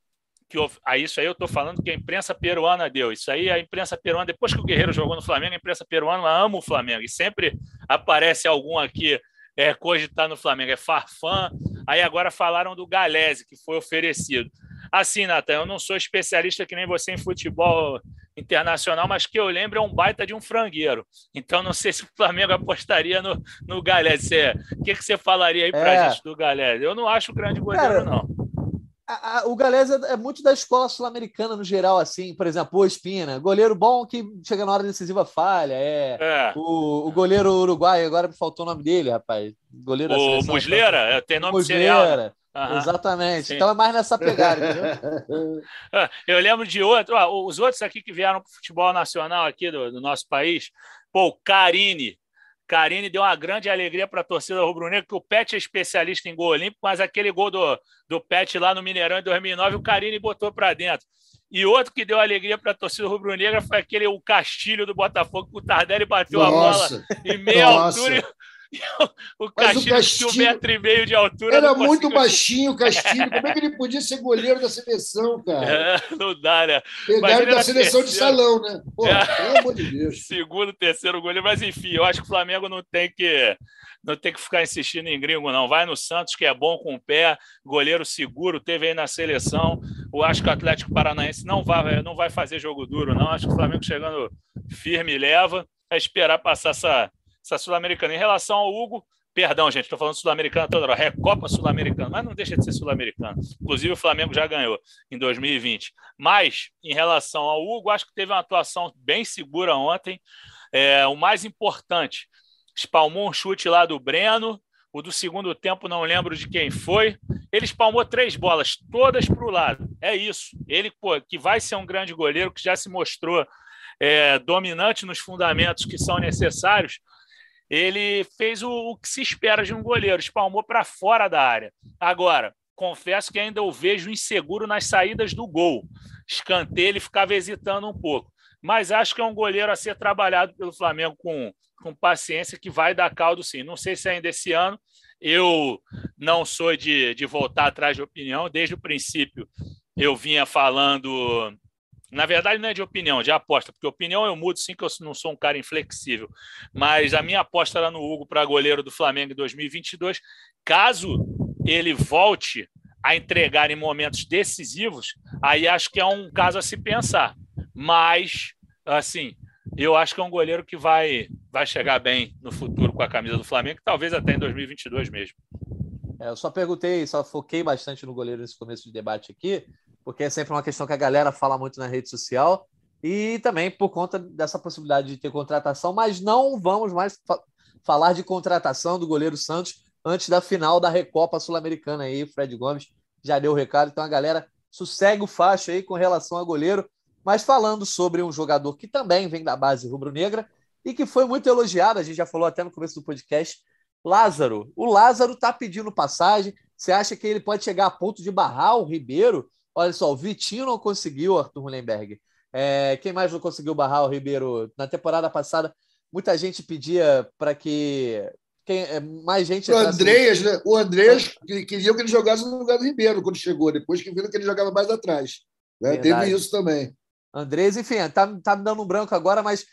que a isso aí eu estou falando que a imprensa peruana deu. Isso aí a imprensa peruana, depois que o Guerreiro jogou no Flamengo, a imprensa peruana ama o Flamengo. E sempre aparece algum aqui é, cogitar no Flamengo. É Farfã. Aí agora falaram do Galese, que foi oferecido. Assim, Natan, eu não sou especialista que nem você em futebol internacional, mas que eu lembro é um baita de um frangueiro. Então não sei se o Flamengo apostaria no, no Galese. O que, que você falaria aí para é. gente do Galese? Eu não acho grande goleiro, não a, a, o Galés é, é, muito da escola sul-americana no geral, assim, por exemplo, o Espina, goleiro bom que chega na hora decisiva falha, é, é. O, o, goleiro uruguaio, agora me faltou o nome dele, rapaz, goleiro o Musleira, é, tem nome Musleira. Uhum. Exatamente. Sim. Então é mais nessa pegada, entendeu? Eu lembro de outro, ó, os outros aqui que vieram para o futebol nacional aqui do, do nosso país, pô, o Carini, Carine deu uma grande alegria para a torcida rubro-negra, que o Pet é especialista em gol olímpico, mas aquele gol do, do Pet lá no Mineirão em 2009, o Carine botou para dentro. E outro que deu alegria para a torcida rubro-negra foi aquele o Castilho do Botafogo, que o Tardelli bateu Nossa. a bola em meia Nossa. altura o Castilho, tinha um metro e meio de altura. Era muito baixinho o Castilho. Como é que ele podia ser goleiro da seleção, cara? É, não dá, né? Pegaram da seleção terceiro. de salão, né? Pô, é. pelo amor de Deus. Segundo, terceiro goleiro. Mas, enfim, eu acho que o Flamengo não tem que não tem que ficar insistindo em gringo, não. Vai no Santos, que é bom com o pé, goleiro seguro, teve aí na seleção. Eu acho que o Atlético Paranaense não vai, não vai fazer jogo duro, não. Acho que o Flamengo chegando firme leva. É esperar passar essa, essa Sul-Americana. Em relação ao Hugo, perdão, gente, estou falando Sul-Americana toda hora, Recopa Sul-Americana, mas não deixa de ser Sul-Americana. Inclusive, o Flamengo já ganhou em 2020. Mas, em relação ao Hugo, acho que teve uma atuação bem segura ontem. É, o mais importante, espalmou um chute lá do Breno. O do segundo tempo, não lembro de quem foi. Ele espalmou três bolas, todas para o lado. É isso. Ele, pô, que vai ser um grande goleiro, que já se mostrou é, dominante nos fundamentos que são necessários ele fez o, o que se espera de um goleiro, espalmou para fora da área. Agora, confesso que ainda o vejo inseguro nas saídas do gol. Escanteio, ele ficava hesitando um pouco. Mas acho que é um goleiro a ser trabalhado pelo Flamengo com, com paciência, que vai dar caldo sim. Não sei se ainda esse ano. Eu não sou de, de voltar atrás de opinião. Desde o princípio, eu vinha falando na verdade, não é de opinião, é de aposta, porque opinião eu mudo sim, que eu não sou um cara inflexível. Mas a minha aposta era no Hugo para goleiro do Flamengo em 2022. Caso ele volte a entregar em momentos decisivos, aí acho que é um caso a se pensar. Mas, assim, eu acho que é um goleiro que vai, vai chegar bem no futuro com a camisa do Flamengo, talvez até em 2022 mesmo. É, eu só perguntei, só foquei bastante no goleiro nesse começo de debate aqui, porque é sempre uma questão que a galera fala muito na rede social e também por conta dessa possibilidade de ter contratação, mas não vamos mais fa falar de contratação do goleiro Santos antes da final da Recopa Sul-Americana aí, Fred Gomes já deu o recado, então a galera sossegue o facho aí com relação a goleiro, mas falando sobre um jogador que também vem da base rubro-negra e que foi muito elogiado, a gente já falou até no começo do podcast, Lázaro. O Lázaro tá pedindo passagem, você acha que ele pode chegar a ponto de barrar o Ribeiro? Olha só, o Vitinho não conseguiu, Arthur Mullenberg. É, quem mais não conseguiu barrar o Ribeiro? Na temporada passada, muita gente pedia para que quem, é, mais gente. O Andreas, né? O Andreas queria que ele jogasse no lugar do Ribeiro quando chegou, depois que viram que ele jogava mais atrás. Né? Teve isso também. Andrés, enfim, tá, tá me dando um branco agora, mas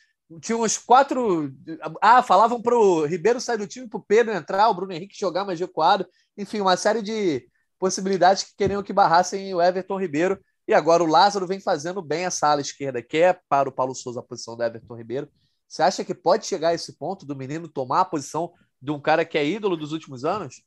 tinha uns quatro. Ah, falavam para o Ribeiro sair do time, para o Pedro entrar, o Bruno Henrique jogar mais recuado. Enfim, uma série de possibilidades que queriam que barrassem o Everton Ribeiro. E agora o Lázaro vem fazendo bem essa ala esquerda, que é para o Paulo Souza a posição do Everton Ribeiro. Você acha que pode chegar a esse ponto do menino tomar a posição de um cara que é ídolo dos últimos anos?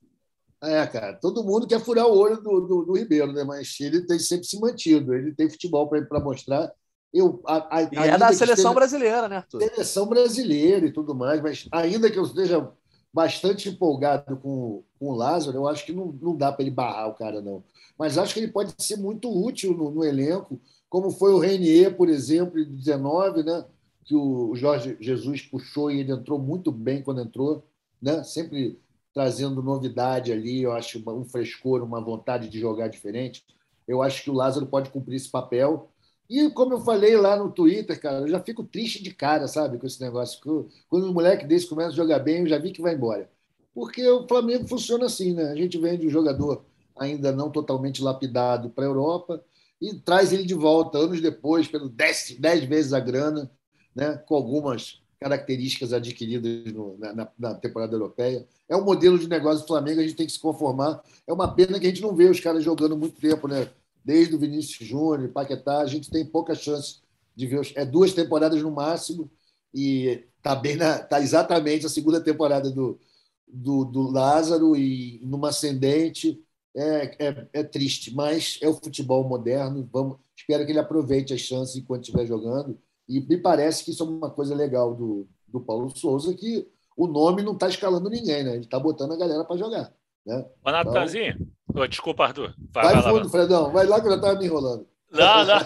É, cara, todo mundo quer furar o olho do, do, do Ribeiro, né? Mas ele tem sempre se mantido. Ele tem futebol para mostrar. Eu, a, a, e é da seleção esteja, brasileira, né, Arthur? Seleção brasileira e tudo mais, mas ainda que eu esteja bastante empolgado com, com o Lázaro, eu acho que não, não dá para ele barrar o cara, não mas acho que ele pode ser muito útil no, no elenco, como foi o Renier, por exemplo, em 19, né? que o Jorge Jesus puxou e ele entrou muito bem quando entrou, né? sempre trazendo novidade ali, eu acho um frescor, uma vontade de jogar diferente. Eu acho que o Lázaro pode cumprir esse papel. E como eu falei lá no Twitter, cara, eu já fico triste de cara, sabe, com esse negócio. Quando um moleque desse começa a jogar bem, eu já vi que vai embora. Porque o Flamengo funciona assim, né? A gente vende o jogador ainda não totalmente lapidado para a Europa, e traz ele de volta anos depois, pelo 10 vezes a grana, né, com algumas características adquiridas no, na, na, temporada europeia. É um modelo de negócio do Flamengo, a gente tem que se conformar. É uma pena que a gente não vê os caras jogando muito tempo, né? Desde o Vinícius Júnior, Paquetá, a gente tem pouca chance de ver. É duas temporadas no máximo, e está bem na, tá exatamente a segunda temporada do, do, do Lázaro e numa ascendente é, é, é, triste, mas é o futebol moderno. Vamos, espero que ele aproveite as chances enquanto estiver jogando. E me parece que isso é uma coisa legal do, do Paulo Souza, que o nome não está escalando ninguém, né? Ele está botando a galera para jogar. Né? Ô, Natanzinho, então, desculpa, Arthur. Vai, vai, vai fundo, lá, Fredão. Vai lá que eu já estava me enrolando. Não, não.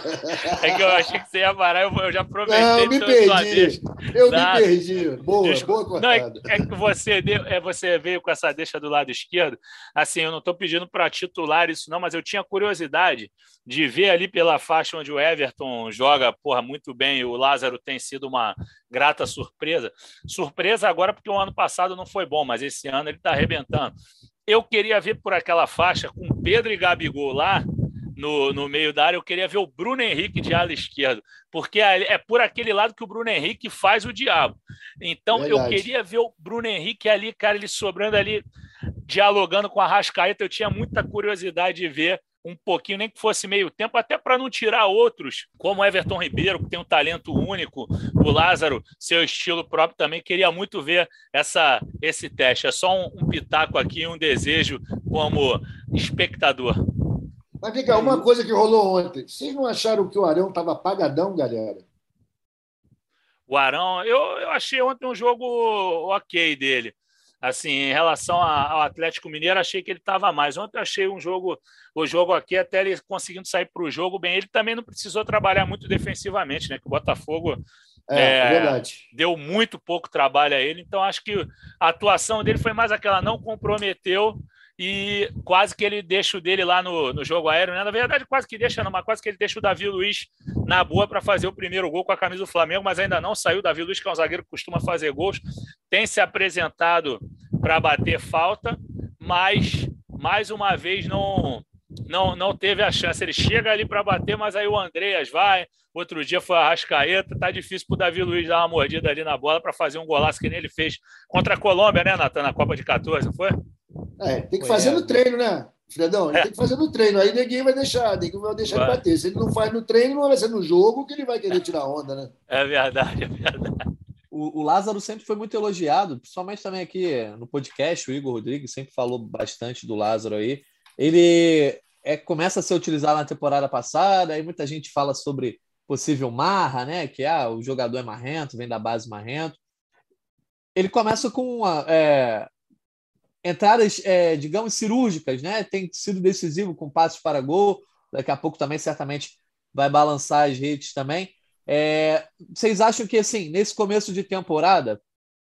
É que eu achei que você ia parar, eu já aproveitei. Não, eu me perdi. Eu me perdi. Boa, Desculpa. boa cortada. Não, é, é, que você, deu, é, você veio com essa deixa do lado esquerdo. Assim, eu não estou pedindo para titular isso, não, mas eu tinha curiosidade de ver ali pela faixa onde o Everton joga, porra, muito bem. O Lázaro tem sido uma grata surpresa. Surpresa agora, porque o ano passado não foi bom, mas esse ano ele está arrebentando. Eu queria ver por aquela faixa com Pedro e Gabigol lá no, no meio da área, eu queria ver o Bruno Henrique de ala esquerdo, porque é por aquele lado que o Bruno Henrique faz o diabo. Então, Verdade. eu queria ver o Bruno Henrique ali, cara, ele sobrando ali, dialogando com a Rascaeta. Eu tinha muita curiosidade de ver um pouquinho, nem que fosse meio tempo, até para não tirar outros, como Everton Ribeiro, que tem um talento único, o Lázaro, seu estilo próprio também. Queria muito ver essa, esse teste. É só um, um pitaco aqui, um desejo como espectador. Mas vem cá, uma coisa que rolou ontem. Vocês não acharam que o Arão estava apagadão, galera? O Arão, eu, eu achei ontem um jogo ok dele. Assim, em relação ao Atlético Mineiro, achei que ele estava mais. Ontem achei um jogo, o jogo aqui, até ele conseguindo sair para o jogo bem. Ele também não precisou trabalhar muito defensivamente, né? Que o Botafogo é, é, deu muito pouco trabalho a ele. Então, acho que a atuação dele foi mais aquela, não comprometeu e quase que ele deixa o dele lá no, no jogo aéreo, né? Na verdade, quase que deixa, não, mas quase que ele deixa o Davi Luiz na boa para fazer o primeiro gol com a camisa do Flamengo, mas ainda não saiu. O Davi Luiz, que é um zagueiro que costuma fazer gols, tem se apresentado para bater falta, mas mais uma vez não não, não teve a chance. Ele chega ali para bater, mas aí o Andreas vai. Outro dia foi a Rascaeta. Tá difícil para o Davi Luiz dar uma mordida ali na bola para fazer um golaço que nem ele fez contra a Colômbia, né, Natan? Na Copa de 14, não foi? É, tem que fazer no treino, né? Fredão, ele é. tem que fazer no treino. Aí ninguém vai deixar, ninguém vai deixar vai. ele bater. Se ele não faz no treino, não vai ser no jogo que ele vai querer tirar onda, né? É verdade, é verdade. o, o, Lázaro sempre foi muito elogiado, principalmente também aqui no podcast, o Igor Rodrigues sempre falou bastante do Lázaro aí. Ele é, começa a ser utilizado na temporada passada, aí muita gente fala sobre possível marra, né? Que ah, o jogador é marrento, vem da base marrento. Ele começa com é, entradas, é, digamos, cirúrgicas, né? Tem sido decisivo com passos para gol. Daqui a pouco também certamente vai balançar as redes também. É, vocês acham que, assim, nesse começo de temporada,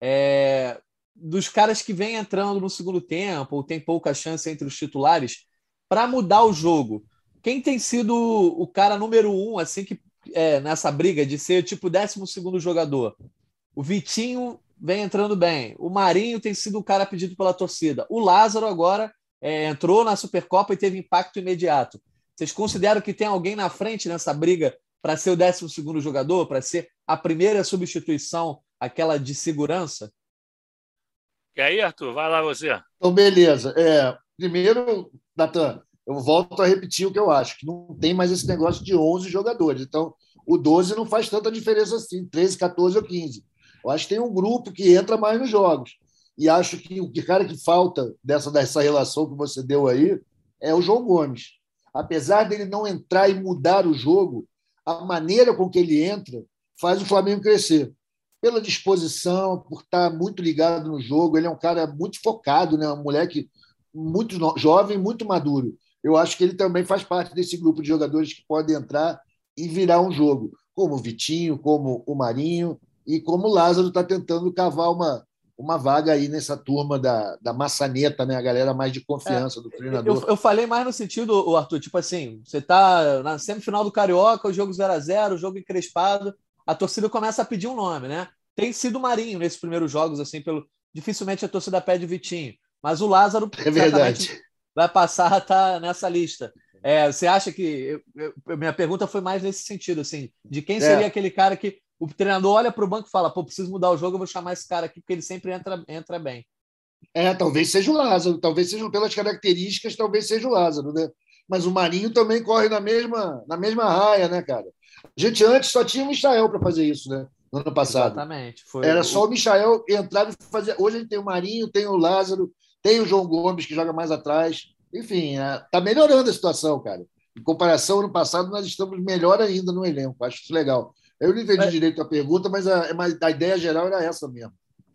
é, dos caras que vêm entrando no segundo tempo, ou tem pouca chance entre os titulares, para mudar o jogo, quem tem sido o cara número um, assim, que é, nessa briga de ser tipo décimo segundo jogador? O Vitinho vem entrando bem. O Marinho tem sido o cara pedido pela torcida. O Lázaro agora é, entrou na Supercopa e teve impacto imediato. Vocês consideram que tem alguém na frente nessa briga para ser o 12 jogador, para ser a primeira substituição, aquela de segurança? E aí, Arthur, vai lá você. Então, beleza. É, primeiro, Natan, eu volto a repetir o que eu acho, que não tem mais esse negócio de 11 jogadores. Então, o 12 não faz tanta diferença assim, 13, 14 ou 15. Eu acho que tem um grupo que entra mais nos jogos. E acho que o cara que falta dessa, dessa relação que você deu aí é o João Gomes. Apesar dele não entrar e mudar o jogo, a maneira com que ele entra faz o Flamengo crescer. Pela disposição, por estar muito ligado no jogo, ele é um cara muito focado, né? um moleque muito jovem, muito maduro. Eu acho que ele também faz parte desse grupo de jogadores que podem entrar e virar um jogo, como o Vitinho, como o Marinho e como o Lázaro está tentando cavar uma, uma vaga aí nessa turma da, da maçaneta, né? A galera mais de confiança é, do treinador. Eu, eu, falei mais no sentido, Arthur, tipo assim, você tá na semifinal do Carioca, o jogo 0 a 0 o jogo encrespado, a torcida começa a pedir um nome, né? Tem sido Marinho nesses primeiros jogos, assim, pelo. Dificilmente a torcida pede Vitinho, mas o Lázaro é verdade. vai passar a estar tá nessa lista. É, você acha que. Eu, minha pergunta foi mais nesse sentido, assim, de quem seria é. aquele cara que o treinador olha para o banco e fala: pô, preciso mudar o jogo, eu vou chamar esse cara aqui, porque ele sempre entra, entra bem. É, talvez seja o Lázaro, talvez seja pelas características, talvez seja o Lázaro, né? Mas o Marinho também corre na mesma, na mesma raia, né, cara? A gente antes só tinha o Michael para fazer isso, né? No ano passado. Exatamente. Foi Era só o Michael entrar e fazer. Hoje a gente tem o Marinho, tem o Lázaro, tem o João Gomes, que joga mais atrás. Enfim, está melhorando a situação, cara. Em comparação ao ano passado, nós estamos melhor ainda no elenco. Acho isso legal. Eu não entendi direito a pergunta, mas a, mas a ideia geral era essa mesmo.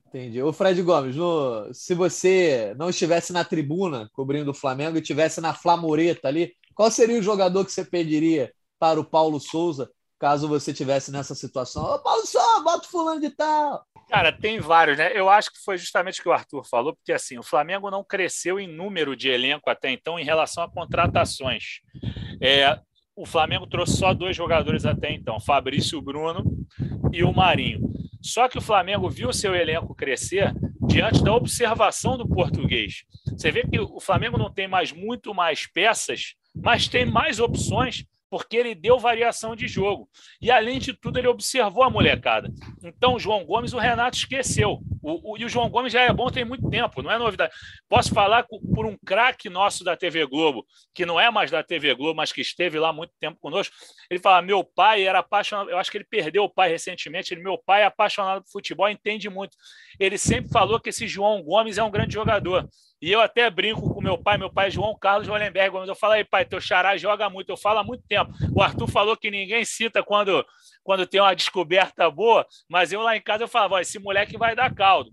Entendi. O Fred Gomes, no, se você não estivesse na tribuna cobrindo o Flamengo e estivesse na Flamoreta ali, qual seria o jogador que você pediria para o Paulo Souza, caso você estivesse nessa situação? Ô, Paulo Souza, bota o fulano de tal. Cara, tem vários, né? Eu acho que foi justamente o que o Arthur falou, porque assim, o Flamengo não cresceu em número de elenco até então em relação a contratações. É, o Flamengo trouxe só dois jogadores até então, Fabrício Bruno e o Marinho. Só que o Flamengo viu seu elenco crescer diante da observação do português. Você vê que o Flamengo não tem mais muito mais peças, mas tem mais opções porque ele deu variação de jogo. E, além de tudo, ele observou a molecada. Então, o João Gomes, o Renato esqueceu. O, o, e o João Gomes já é bom tem muito tempo, não é novidade. Posso falar por um craque nosso da TV Globo, que não é mais da TV Globo, mas que esteve lá muito tempo conosco. Ele fala: meu pai era apaixonado, eu acho que ele perdeu o pai recentemente. Ele, meu pai é apaixonado por futebol, entende muito. Ele sempre falou que esse João Gomes é um grande jogador. E eu até brinco com meu pai, meu pai é João Carlos Wallenberg, eu falo aí, pai, teu xará joga muito, eu falo há muito tempo. O Arthur falou que ninguém cita quando, quando tem uma descoberta boa, mas eu lá em casa eu falava, esse moleque vai dar caldo.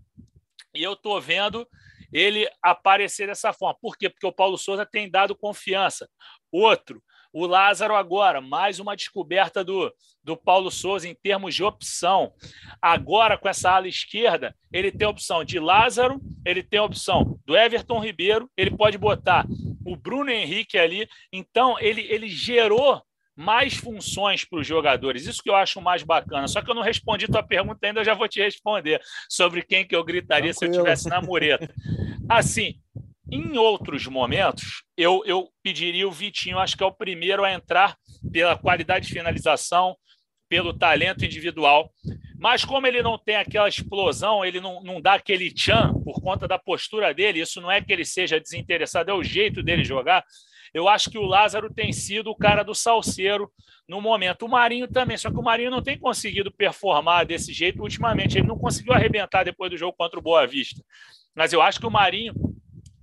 E eu tô vendo ele aparecer dessa forma. Por quê? Porque o Paulo Souza tem dado confiança. Outro, o Lázaro agora, mais uma descoberta do, do Paulo Souza em termos de opção. Agora, com essa ala esquerda, ele tem a opção de Lázaro, ele tem a opção do Everton Ribeiro, ele pode botar o Bruno Henrique ali. Então, ele, ele gerou mais funções para os jogadores. Isso que eu acho mais bacana. Só que eu não respondi tua pergunta ainda, eu já vou te responder sobre quem que eu gritaria Tranquilo. se eu tivesse na mureta. Assim, em outros momentos, eu, eu pediria o Vitinho, acho que é o primeiro a entrar pela qualidade de finalização, pelo talento individual. Mas como ele não tem aquela explosão, ele não, não dá aquele tchan por conta da postura dele, isso não é que ele seja desinteressado, é o jeito dele jogar. Eu acho que o Lázaro tem sido o cara do salseiro no momento. O Marinho também, só que o Marinho não tem conseguido performar desse jeito ultimamente. Ele não conseguiu arrebentar depois do jogo contra o Boa Vista. Mas eu acho que o Marinho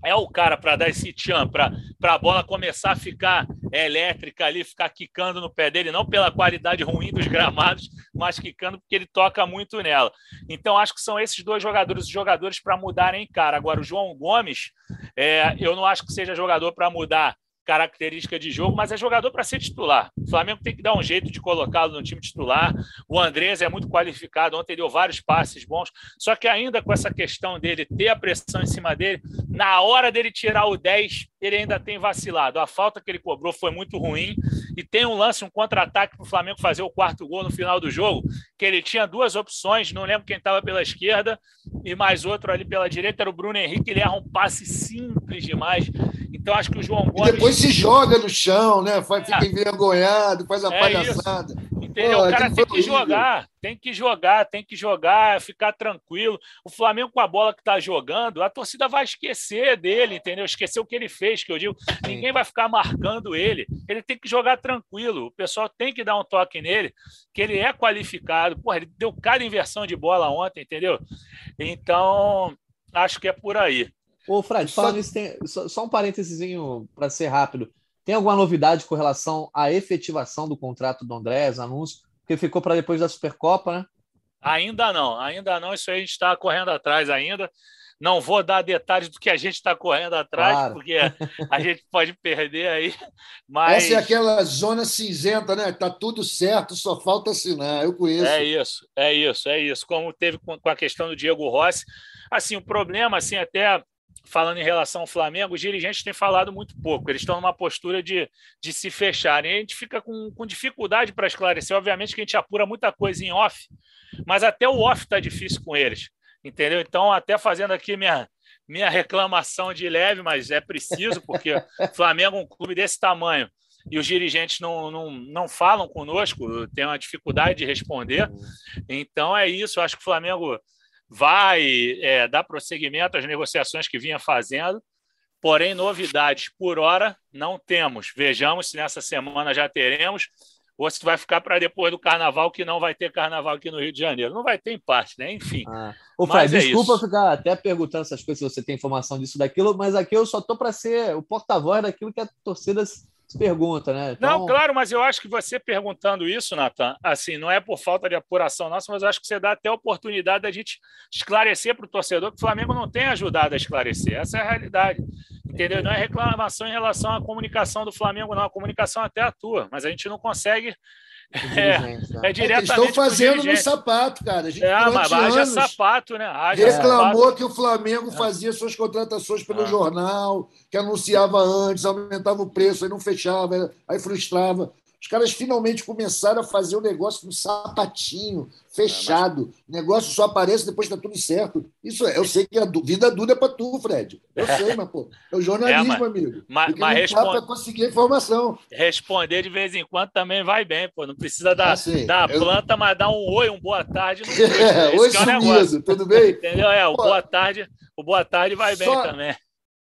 é o cara para dar esse tchan, para a bola começar a ficar elétrica ali, ficar quicando no pé dele, não pela qualidade ruim dos gramados, mas quicando porque ele toca muito nela. Então, acho que são esses dois jogadores os jogadores para mudarem cara. Agora, o João Gomes, é, eu não acho que seja jogador para mudar característica de jogo, mas é jogador para ser titular. O Flamengo tem que dar um jeito de colocá-lo no time titular. O Andrés é muito qualificado, ontem deu vários passes bons, só que ainda com essa questão dele ter a pressão em cima dele, na hora dele tirar o 10, ele ainda tem vacilado. A falta que ele cobrou foi muito ruim e tem um lance, um contra-ataque para o Flamengo fazer o quarto gol no final do jogo, que ele tinha duas opções, não lembro quem estava pela esquerda e mais outro ali pela direita, era o Bruno Henrique, ele erra um passe simples demais então acho que o João Gomes. E depois se joga no chão, né? Faz, fica é. envergonhado, faz a é palhaçada. Isso. Entendeu? Pô, o cara tem que jogar, tem que jogar, tem que jogar, ficar tranquilo. O Flamengo com a bola que está jogando, a torcida vai esquecer dele, entendeu? Esquecer o que ele fez, que eu digo, ninguém vai ficar marcando ele. Ele tem que jogar tranquilo. O pessoal tem que dar um toque nele, que ele é qualificado. Porra, ele deu cada inversão de bola ontem, entendeu? Então, acho que é por aí. Ô, Fred, falando só... nisso, tem, só, só um parênteses para ser rápido. Tem alguma novidade com relação à efetivação do contrato do Andrés, anúncio? Porque ficou para depois da Supercopa, né? Ainda não, ainda não. Isso aí a gente está correndo atrás ainda. Não vou dar detalhes do que a gente está correndo atrás, claro. porque a gente pode perder aí. Mas... Essa é aquela zona cinzenta, né? Tá tudo certo, só falta assinar. Eu conheço. É isso, é isso, é isso. Como teve com a questão do Diego Rossi. Assim, o problema, assim, até falando em relação ao Flamengo, os dirigentes têm falado muito pouco. Eles estão numa postura de, de se fecharem. a gente fica com, com dificuldade para esclarecer. Obviamente que a gente apura muita coisa em off, mas até o off está difícil com eles. Entendeu? Então, até fazendo aqui minha, minha reclamação de leve, mas é preciso, porque o Flamengo é um clube desse tamanho e os dirigentes não, não, não falam conosco, tem uma dificuldade de responder. Uhum. Então é isso. Eu acho que o Flamengo vai é, dar prosseguimento às negociações que vinha fazendo, porém, novidades por hora não temos. Vejamos se nessa semana já teremos, ou se vai ficar para depois do carnaval, que não vai ter carnaval aqui no Rio de Janeiro. Não vai ter em parte, né? Enfim. Ah. Ô, Fred, é desculpa isso. ficar até perguntando essas coisas, se você tem informação disso, daquilo, mas aqui eu só estou para ser o porta-voz daquilo que a torcida se pergunta, né? Então... Não, claro, mas eu acho que você perguntando isso, Natan, assim, não é por falta de apuração nossa, mas eu acho que você dá até a oportunidade da gente esclarecer para o torcedor que o Flamengo não tem ajudado a esclarecer. Essa é a realidade. Entendeu? Não é reclamação em relação à comunicação do Flamengo, não. A comunicação até atua, mas a gente não consegue é, né? é diretamente. Estão fazendo no sapato, cara. A gente, é, mas haja sapato, né? Haja reclamou sapato. que o Flamengo é. fazia suas contratações pelo é. jornal, que anunciava antes, aumentava o preço, aí não fechava, aí frustrava. Os caras finalmente começaram a fazer o negócio no sapatinho, fechado. O negócio só aparece depois que tá tudo certo. Isso é, eu sei que a vida dura é para tu, Fred. Eu sei, mas, pô, é o jornalismo, é, mas, amigo. Mas, mas responde... para conseguir informação. Responder de vez em quando também vai bem, pô. Não precisa dar, ah, dar eu... planta, mas dar um oi, um boa tarde. Não é, oi, é sumido, tudo bem? Entendeu? É, o pô, boa tarde, o boa tarde vai bem também.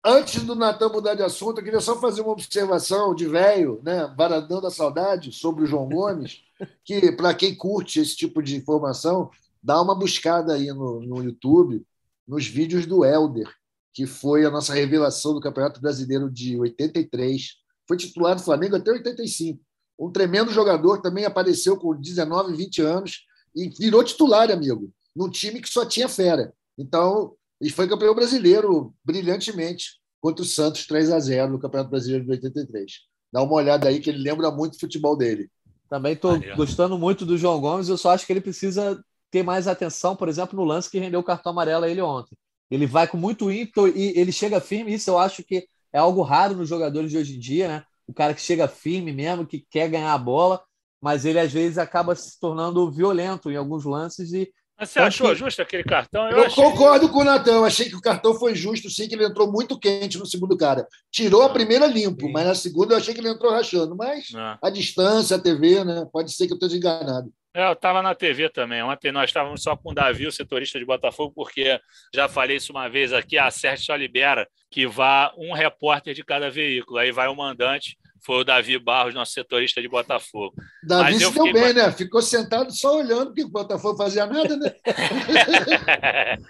Antes do Natan mudar de assunto, eu queria só fazer uma observação de velho, né, Varadão da Saudade, sobre o João Gomes, que, para quem curte esse tipo de informação, dá uma buscada aí no, no YouTube, nos vídeos do Helder, que foi a nossa revelação do Campeonato Brasileiro de 83. Foi titular do Flamengo até 85. Um tremendo jogador, também apareceu com 19, 20 anos e virou titular, amigo, num time que só tinha fera. Então, e foi campeão brasileiro brilhantemente contra o Santos 3 a 0 no Campeonato Brasileiro de 83. Dá uma olhada aí que ele lembra muito o futebol dele. Também estou gostando muito do João Gomes, eu só acho que ele precisa ter mais atenção, por exemplo, no lance que rendeu o cartão amarelo a ele ontem. Ele vai com muito ímpeto e ele chega firme, isso eu acho que é algo raro nos jogadores de hoje em dia, né? O cara que chega firme mesmo, que quer ganhar a bola, mas ele às vezes acaba se tornando violento em alguns lances e mas você achou que... justo aquele cartão? Eu, eu achei... concordo com o. Eu achei que o cartão foi justo, sim, que ele entrou muito quente no segundo cara. Tirou a ah, primeira limpo, sim. mas na segunda eu achei que ele entrou rachando. Mas ah. a distância, a TV, né? Pode ser que eu esteja enganado. É, eu estava na TV também. Ontem nós estávamos só com o Davi, o setorista de Botafogo, porque já falei isso uma vez aqui, a Sérgio só libera que vá um repórter de cada veículo. Aí vai o mandante, foi o Davi Barros, nosso setorista de Botafogo. Davi se deu bem, né? Ficou sentado só olhando, porque o Botafogo fazia nada, né?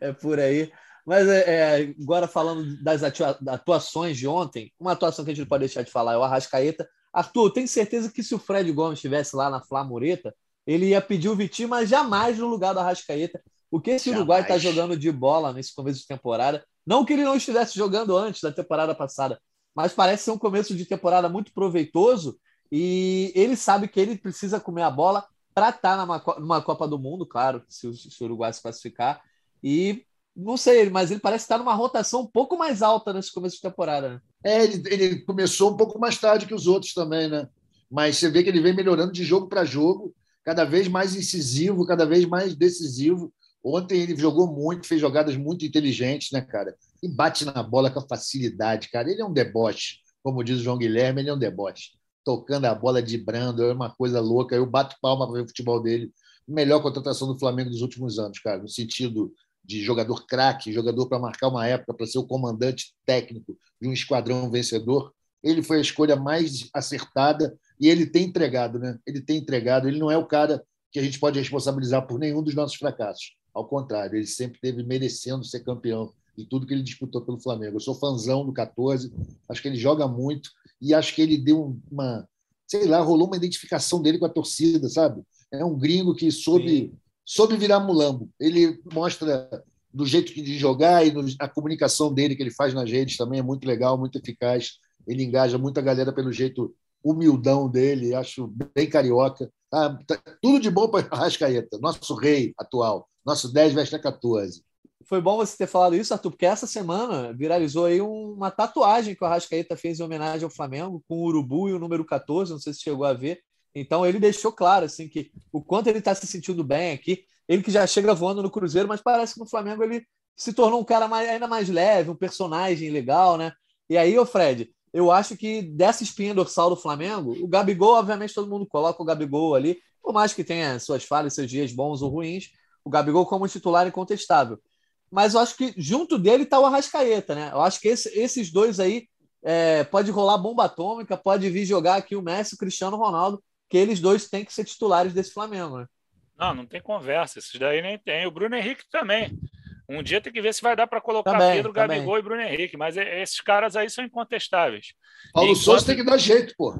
é por aí. Mas é, é, agora falando das atuações de ontem, uma atuação que a gente não pode deixar de falar é o Arrascaeta. Arthur, eu tenho certeza que se o Fred Gomes estivesse lá na Flamureta, ele ia pedir o Vitinho, mas jamais no lugar do Arrascaeta. O que esse jamais. Uruguai está jogando de bola nesse começo de temporada? Não que ele não estivesse jogando antes da temporada passada, mas parece ser um começo de temporada muito proveitoso e ele sabe que ele precisa comer a bola para estar tá numa, numa Copa do Mundo, claro, se o, se o Uruguai se classificar. E não sei, mas ele parece estar numa rotação um pouco mais alta nesse começo de temporada. Né? É, ele, ele, começou um pouco mais tarde que os outros também, né? Mas você vê que ele vem melhorando de jogo para jogo, cada vez mais incisivo, cada vez mais decisivo. Ontem ele jogou muito, fez jogadas muito inteligentes, né, cara? E bate na bola com facilidade, cara. Ele é um deboche, como diz o João Guilherme, ele é um deboche. Tocando a bola de brando, é uma coisa louca. Eu bato palma para ver o futebol dele. Melhor contratação do Flamengo dos últimos anos, cara, no sentido de jogador craque, jogador para marcar uma época, para ser o comandante técnico de um esquadrão vencedor. Ele foi a escolha mais acertada e ele tem entregado, né? Ele tem entregado. Ele não é o cara que a gente pode responsabilizar por nenhum dos nossos fracassos. Ao contrário, ele sempre teve merecendo ser campeão de tudo que ele disputou pelo Flamengo. Eu sou fãzão do 14, acho que ele joga muito e acho que ele deu uma, sei lá, rolou uma identificação dele com a torcida, sabe? É um gringo que soube Sim soube virar mulambo. Ele mostra do jeito de jogar e a comunicação dele que ele faz nas redes também é muito legal, muito eficaz. Ele engaja muita galera pelo jeito humildão dele, acho bem carioca. Tá, tá tudo de bom para Arrascaeta, nosso rei atual, nosso 10 veste 14. Foi bom você ter falado isso, Arthur, porque essa semana viralizou aí uma tatuagem que o Arrascaeta fez em homenagem ao Flamengo, com o urubu e o número 14, não sei se chegou a ver. Então ele deixou claro assim que o quanto ele está se sentindo bem aqui. Ele que já chega voando no Cruzeiro, mas parece que no Flamengo ele se tornou um cara mais, ainda mais leve, um personagem legal, né? E aí, o Fred, eu acho que dessa espinha dorsal do Flamengo, o Gabigol, obviamente, todo mundo coloca o Gabigol ali, por mais que tenha suas falhas, seus dias bons ou ruins, o Gabigol como titular incontestável. Mas eu acho que junto dele está o Arrascaeta, né? Eu acho que esse, esses dois aí é, pode rolar bomba atômica, pode vir jogar aqui o Messi, o Cristiano Ronaldo que eles dois têm que ser titulares desse Flamengo, né? Não, não tem conversa. Esses daí nem tem. O Bruno Henrique também. Um dia tem que ver se vai dar para colocar também, Pedro, também. Gabigol e Bruno Henrique, mas esses caras aí são incontestáveis. Paulo enquanto... Souza tem que dar jeito, pô.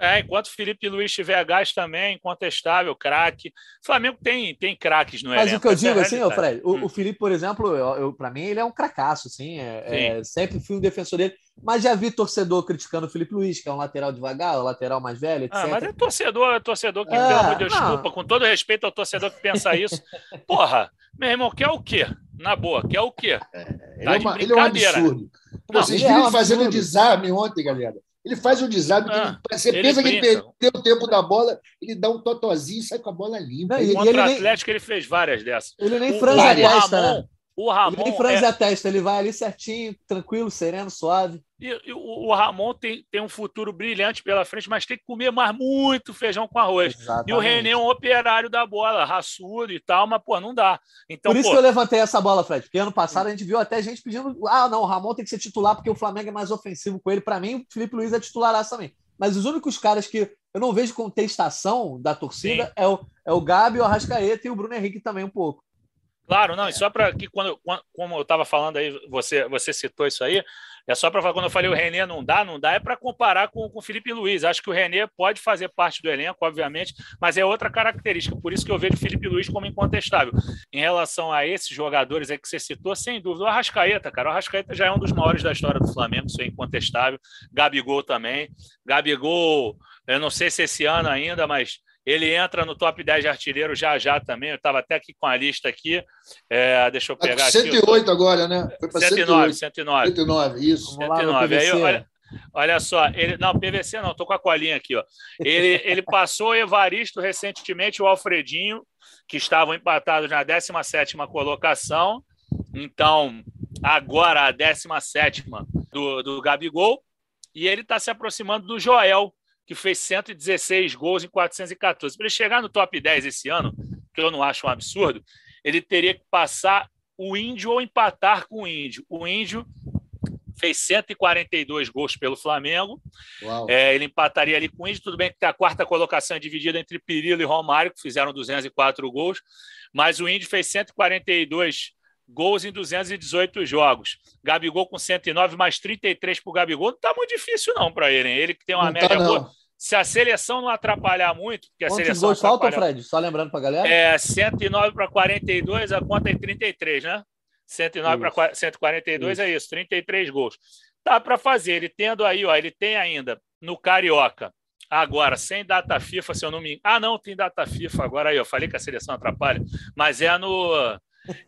É, enquanto Felipe Luiz tiver gás também, incontestável, craque. Flamengo tem, tem craques no Mas elenco. Mas o que eu digo é assim, ô Fred, o, hum. o Felipe, por exemplo, eu, eu para mim ele é um cracaço, assim, é, é, sempre fui um defensor dele, mas já vi torcedor criticando o Felipe Luiz, que é um lateral devagar, o lateral mais velho, etc. Ah, mas é torcedor, é torcedor que, é, pelo amor de Deus, desculpa, com todo respeito ao torcedor que pensa isso. Porra, meu irmão, quer o quê? Na boa, quer o quê? É, ele, tá é uma, ele, é um absurdo. Não, Vocês viram é fazendo um desarme ontem, galera. Ele faz um desarme, ah, você pensa ele que ele perdeu o tempo da bola, ele dá um totozinho e sai com a bola limpa. Não, e, Contra o Atlético, nem, ele fez várias dessas. Ele nem franze a testa, né? O Ramon ele nem franze é... a testa, ele vai ali certinho, tranquilo, sereno, suave. E, e o, o, Ramon tem, tem um futuro brilhante pela frente, mas tem que comer mais muito feijão com arroz. Exatamente. E o René é um operário da bola, raçudo e tal, mas, pô, não dá. Então, Por isso pô... que eu levantei essa bola, Fred, porque ano passado a gente viu até gente pedindo: ah, não, o Ramon tem que ser titular porque o Flamengo é mais ofensivo com ele. Para mim, o Felipe Luiz é titularaço também. Mas os únicos caras que eu não vejo contestação da torcida é o, é o Gabi, o Arrascaeta e o Bruno Henrique também um pouco. Claro, não, e só para que quando, como eu estava falando aí, você, você citou isso aí, é só para quando eu falei o René não dá, não dá, é para comparar com, com o Felipe Luiz. Acho que o René pode fazer parte do elenco, obviamente, mas é outra característica. Por isso que eu vejo o Felipe Luiz como incontestável. Em relação a esses jogadores aí que você citou, sem dúvida, o Arrascaeta, cara. O Arrascaeta já é um dos maiores da história do Flamengo, isso é incontestável. Gabigol também. Gabigol, eu não sei se esse ano ainda, mas ele entra no top 10 de artilheiro já já também. Eu estava até aqui com a lista aqui. É, deixa eu tá pegar 108 aqui. agora, né? Foi para 109, 109. 109, isso. 109. Aí, olha, olha só, ele, não, PVC não, estou com a colinha aqui. Ó. Ele, ele passou o Evaristo recentemente, o Alfredinho, que estavam empatados na 17 colocação. Então, agora a 17 do, do Gabigol. E ele está se aproximando do Joel, que fez 116 gols em 414. Para ele chegar no top 10 esse ano, que eu não acho um absurdo, ele teria que passar o Índio ou empatar com o Índio. O Índio fez 142 gols pelo Flamengo. É, ele empataria ali com o Índio. Tudo bem que a quarta colocação é dividida entre Pirillo e Romário, que fizeram 204 gols, mas o Índio fez 142 gols em 218 jogos. Gabigol com 109, mais 33 para o Gabigol. Não está muito difícil, não, para ele. Hein? Ele que tem uma não média tá, boa. Se a seleção não atrapalhar muito, porque Quantos a seleção. gols faltam, Fred? Só lembrando para a galera. É 109 para 42, a conta é 33, né? 109 para 142 isso. é isso, 33 gols. Dá para fazer. Ele tendo aí, ó, ele tem ainda no Carioca. Agora, sem data FIFA, se eu não me. Ah, não, tem data FIFA agora aí. Eu falei que a seleção atrapalha, mas é no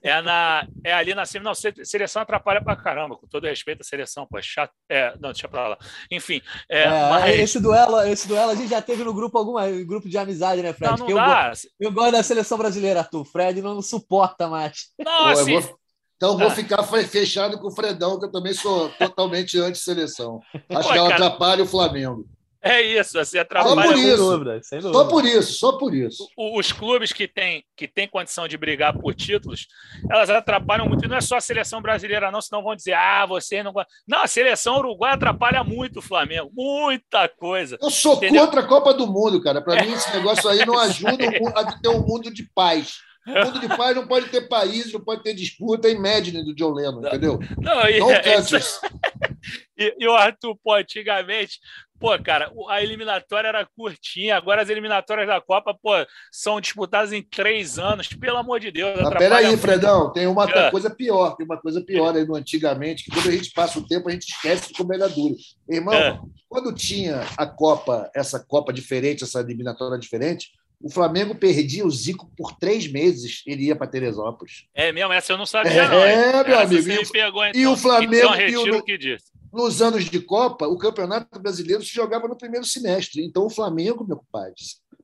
é, na, é ali na cima. Não, seleção atrapalha pra caramba, com todo respeito à seleção, pô. É chato. É, não, deixa pra lá. Enfim. É, é, mas... esse, duelo, esse duelo a gente já teve no grupo alguma grupo de amizade, né, Fred? Não, não dá. Eu, eu, gosto da seleção brasileira, Arthur. Fred não suporta mais. Não, assim. Vou, então vou ah. ficar fechado com o Fredão, que eu também sou totalmente anti-seleção. Acho Pô, que ela cara... atrapalha o Flamengo. É isso, assim, atrapalha. Só por isso, dúvida, só por isso, só por isso. Os clubes que têm, que têm condição de brigar por títulos, elas atrapalham muito. E não é só a seleção brasileira, não, senão vão dizer, ah, você não. Não, a seleção uruguaia atrapalha muito o Flamengo, muita coisa. Eu sou entendeu? contra a Copa do Mundo, cara. Para mim, esse negócio aí não ajuda a ter um mundo de paz. O mundo de paz não pode ter país, não pode ter disputa. Imagine do John Lennon, entendeu? Não, e, não é, e, e o Arthur, pô, antigamente, pô, cara, a eliminatória era curtinha, agora as eliminatórias da Copa, pô, são disputadas em três anos, pelo amor de Deus. Mas peraí, muito. Fredão, tem uma é. coisa pior, tem uma coisa pior aí no antigamente, que quando a gente passa o tempo, a gente esquece de como era duro. Irmão, é. quando tinha a Copa, essa Copa diferente, essa eliminatória diferente, o Flamengo perdia o Zico por três meses, ele ia para Teresópolis. É mesmo, essa eu não sabia, é, não. É, meu amigo. E, pegou, então. e, o Flamengo. Então, retiro o que disse nos anos de Copa, o Campeonato Brasileiro se jogava no primeiro semestre. Então, o Flamengo, meu compadre,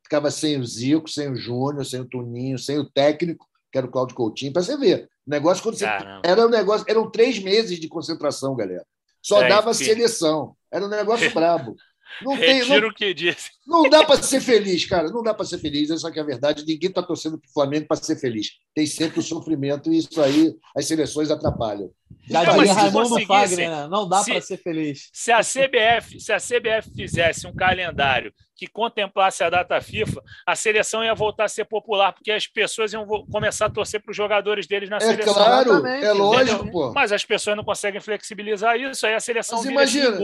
ficava sem o Zico, sem o Júnior, sem o Tuninho, sem o técnico, que era o Cláudio Coutinho, para você ver. O negócio quando você... era um negócio, eram três meses de concentração, galera. Só é, dava enfim. seleção. Era um negócio brabo. Não tem, não, que disse. Não dá para ser feliz, cara. Não dá para ser feliz. Essa que é a verdade. Ninguém está torcendo para o Flamengo para ser feliz. Tem sempre o sofrimento e isso aí as seleções atrapalham. Já dizia Raimundo Fagner, né? não dá para ser feliz. Se a CBF, se a CBF fizesse um calendário que contemplasse a data FIFA, a seleção ia voltar a ser popular, porque as pessoas iam começar a torcer para os jogadores deles na é seleção. Claro, é lógico, pô. Mas as pessoas não conseguem flexibilizar isso, aí a seleção Mas vira imagina,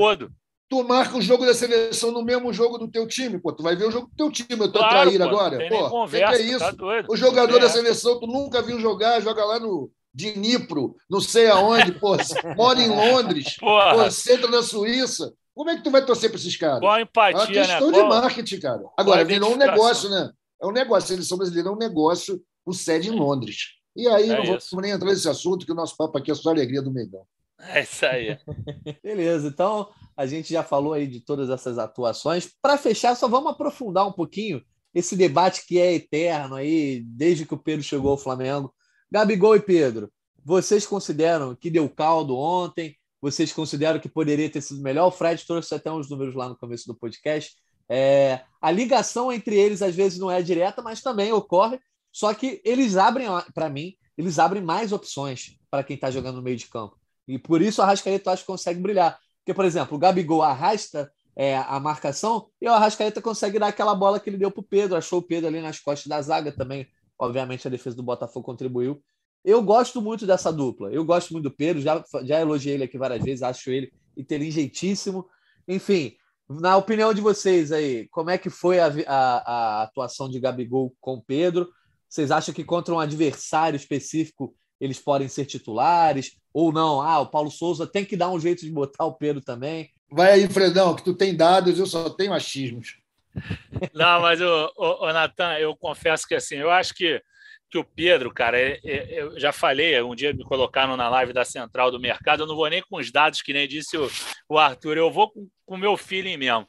tu marca o jogo da seleção no mesmo jogo do teu time, pô. Tu vai ver o jogo do teu time, eu tô claro, traído pô, agora. Pô, conversa, que, é isso? Tá o jogador da seleção, tu nunca viu jogar, joga lá no Dnipro, não sei aonde, pô, mora em Londres, pô, senta na Suíça. Como é que tu vai torcer para esses caras? Qual a empatia, é uma questão né? de marketing, cara. Agora, virou um negócio, né? É um negócio. A seleção brasileira é um negócio com sede em Londres. E aí, é não vamos nem entrar nesse assunto, que o nosso papo aqui é só a alegria do Mengão. É isso aí. Beleza, então a gente já falou aí de todas essas atuações. Para fechar, só vamos aprofundar um pouquinho esse debate que é eterno aí, desde que o Pedro chegou ao Flamengo. Gabigol e Pedro, vocês consideram que deu caldo ontem? Vocês consideram que poderia ter sido melhor? O Fred trouxe até uns números lá no começo do podcast. É, a ligação entre eles às vezes não é direta, mas também ocorre. Só que eles abrem, para mim, eles abrem mais opções para quem está jogando no meio de campo. E por isso o Arrascaeta acho que consegue brilhar. Porque, por exemplo, o Gabigol arrasta é, a marcação e o Arrascaeta consegue dar aquela bola que ele deu para o Pedro. Achou o Pedro ali nas costas da zaga também. Obviamente, a defesa do Botafogo contribuiu. Eu gosto muito dessa dupla. Eu gosto muito do Pedro. Já, já elogiei ele aqui várias vezes. Acho ele inteligentíssimo. Enfim, na opinião de vocês aí, como é que foi a, a, a atuação de Gabigol com Pedro? Vocês acham que contra um adversário específico eles podem ser titulares ou não. Ah, o Paulo Souza tem que dar um jeito de botar o Pedro também. Vai aí, Fredão, que tu tem dados, eu só tenho achismos. Não, mas, o, o, o Natan, eu confesso que assim, eu acho que, que o Pedro, cara, é, é, eu já falei, um dia me colocaram na live da Central do Mercado, eu não vou nem com os dados, que nem disse o, o Arthur, eu vou com o meu feeling mesmo.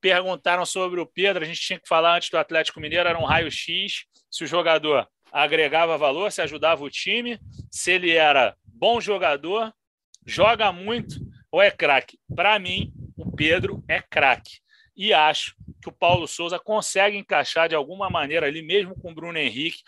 Perguntaram sobre o Pedro, a gente tinha que falar antes do Atlético Mineiro, era um raio-x, se o jogador agregava valor, se ajudava o time, se ele era bom jogador, joga muito ou é craque. Para mim, o Pedro é craque. e acho que o Paulo Souza consegue encaixar de alguma maneira ali, mesmo com o Bruno Henrique,